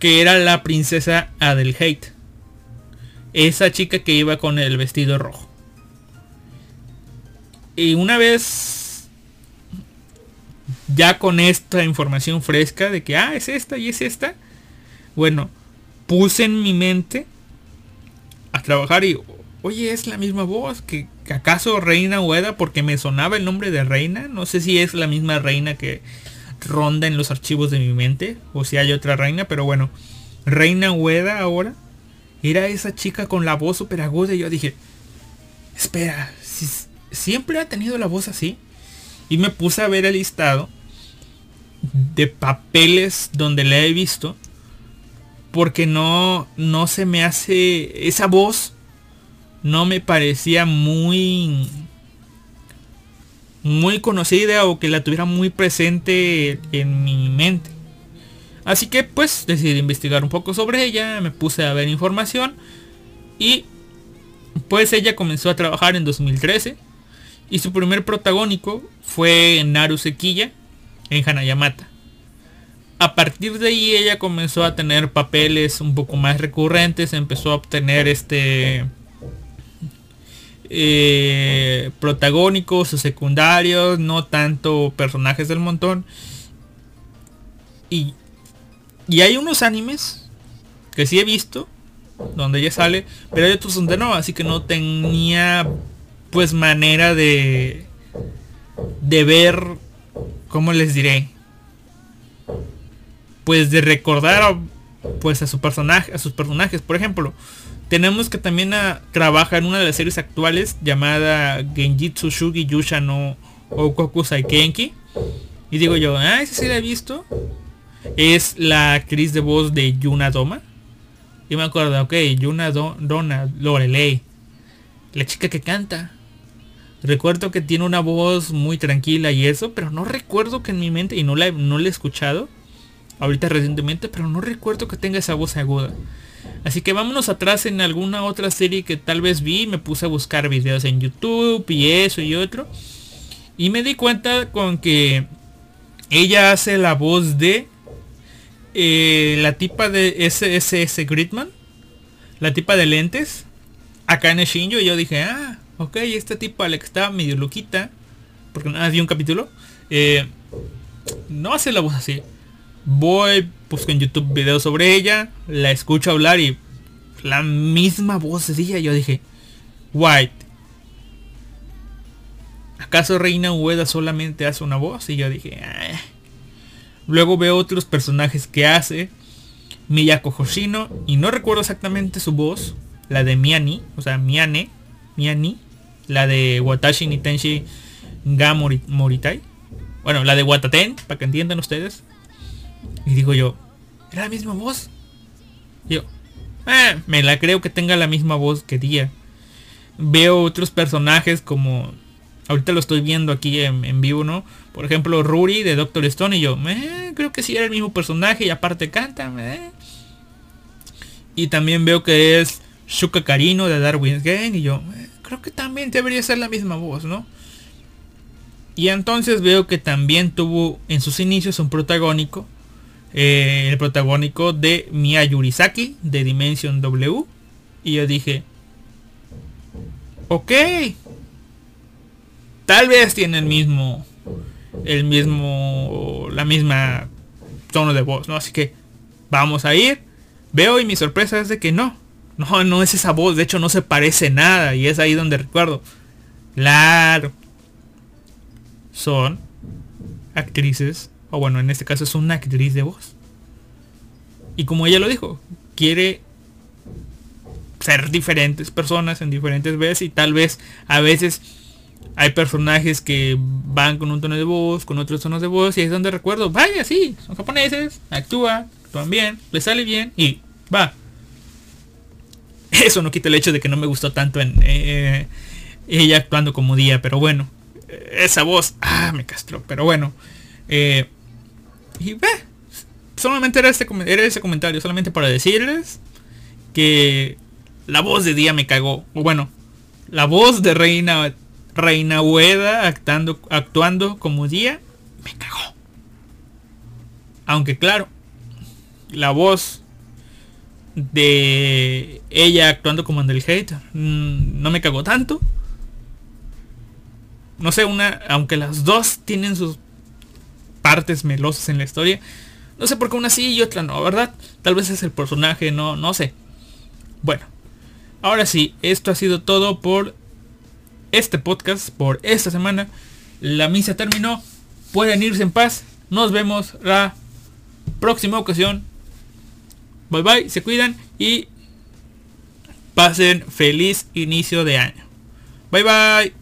Que era la princesa Adelheid. Esa chica que iba con el vestido rojo. Y una vez ya con esta información fresca de que ah es esta y es esta bueno puse en mi mente a trabajar y, oye, es la misma voz, que, acaso Reina Ueda, porque me sonaba el nombre de Reina, no sé si es la misma Reina que ronda en los archivos de mi mente, o si hay otra Reina, pero bueno, Reina Ueda ahora, era esa chica con la voz super aguda y yo dije, espera, si, siempre ha tenido la voz así, y me puse a ver el listado de papeles donde la he visto porque no, no se me hace esa voz no me parecía muy muy conocida o que la tuviera muy presente en mi mente. Así que pues decidí investigar un poco sobre ella, me puse a ver información y pues ella comenzó a trabajar en 2013 y su primer protagónico fue Naru Sekilla en Hanayamata a partir de ahí ella comenzó a tener papeles un poco más recurrentes, empezó a obtener este eh, protagónicos o secundarios, no tanto personajes del montón. Y, y hay unos animes que sí he visto, donde ella sale, pero hay otros donde no, así que no tenía pues manera de de ver, ¿cómo les diré? pues de recordar pues a su personaje, a sus personajes. Por ejemplo, tenemos que también a, trabaja en una de las series actuales llamada Genjitsu Shugi Yusha no Okoku Saikenki. Y digo yo, ah, esa sí la he visto. Es la actriz de voz de Yuna Doma. Y me acuerdo, ok, Yuna Dona Lorelei. La chica que canta. Recuerdo que tiene una voz muy tranquila y eso, pero no recuerdo que en mi mente, y no la, no la he escuchado, ahorita recientemente, pero no recuerdo que tenga esa voz aguda. Así que vámonos atrás en alguna otra serie que tal vez vi, me puse a buscar videos en YouTube y eso y otro. Y me di cuenta con que ella hace la voz de eh, la tipa de SSS Gridman, la tipa de lentes, acá en el Shinjo. Y yo dije, ah, ok, esta tipa la que está medio loquita, porque nada, vi un capítulo, eh, no hace la voz así voy, busco en YouTube videos sobre ella, la escucho hablar y la misma voz decía. Yo dije, White. ¿Acaso Reina Ueda solamente hace una voz? Y yo dije, ah". Luego veo otros personajes que hace. Miyako Hoshino. Y no recuerdo exactamente su voz. La de Miani. O sea, Miane. Miani. La de Watashi Nitenshi Ga Moritai. Bueno, la de Wataten, para que entiendan ustedes. Y digo yo, ¿era la misma voz? yo, eh, me la creo que tenga la misma voz que Día. Veo otros personajes como... Ahorita lo estoy viendo aquí en, vivo, ¿no? Por ejemplo, Ruri de Doctor Stone y yo, eh, creo que sí era el mismo personaje y aparte canta. Eh. Y también veo que es Shuka Karino de Darwin's Game y yo, eh, creo que también debería ser la misma voz, ¿no? Y entonces veo que también tuvo en sus inicios un protagónico el protagónico de Mia Yurisaki de Dimension W. Y yo dije, ok, tal vez tiene el mismo, el mismo, la misma tono de voz, ¿no? Así que vamos a ir. Veo y mi sorpresa es de que no, no, no es esa voz, de hecho no se parece nada y es ahí donde recuerdo. Claro. Son actrices o bueno, en este caso es una actriz de voz. Y como ella lo dijo, quiere ser diferentes personas en diferentes veces y tal vez a veces hay personajes que van con un tono de voz, con otros tonos de voz y es donde recuerdo, vaya, sí, son japoneses, actúan, actúan bien, les sale bien y va. Eso no quita el hecho de que no me gustó tanto en eh, ella actuando como día, pero bueno, esa voz, ah, me castró, pero bueno. Eh, y ve, solamente era, este, era ese comentario, solamente para decirles que la voz de Día me cagó. O bueno, la voz de Reina Reina Ueda actuando, como Día me cagó. Aunque claro, la voz de ella actuando como Andel Hater mm, no me cagó tanto. No sé, una, aunque las dos tienen sus partes melosas en la historia. No sé por qué una sí y otra no, ¿verdad? Tal vez es el personaje, no, no sé. Bueno, ahora sí, esto ha sido todo por este podcast, por esta semana. La misa terminó. Pueden irse en paz. Nos vemos la próxima ocasión. Bye bye, se cuidan y pasen feliz inicio de año. Bye bye.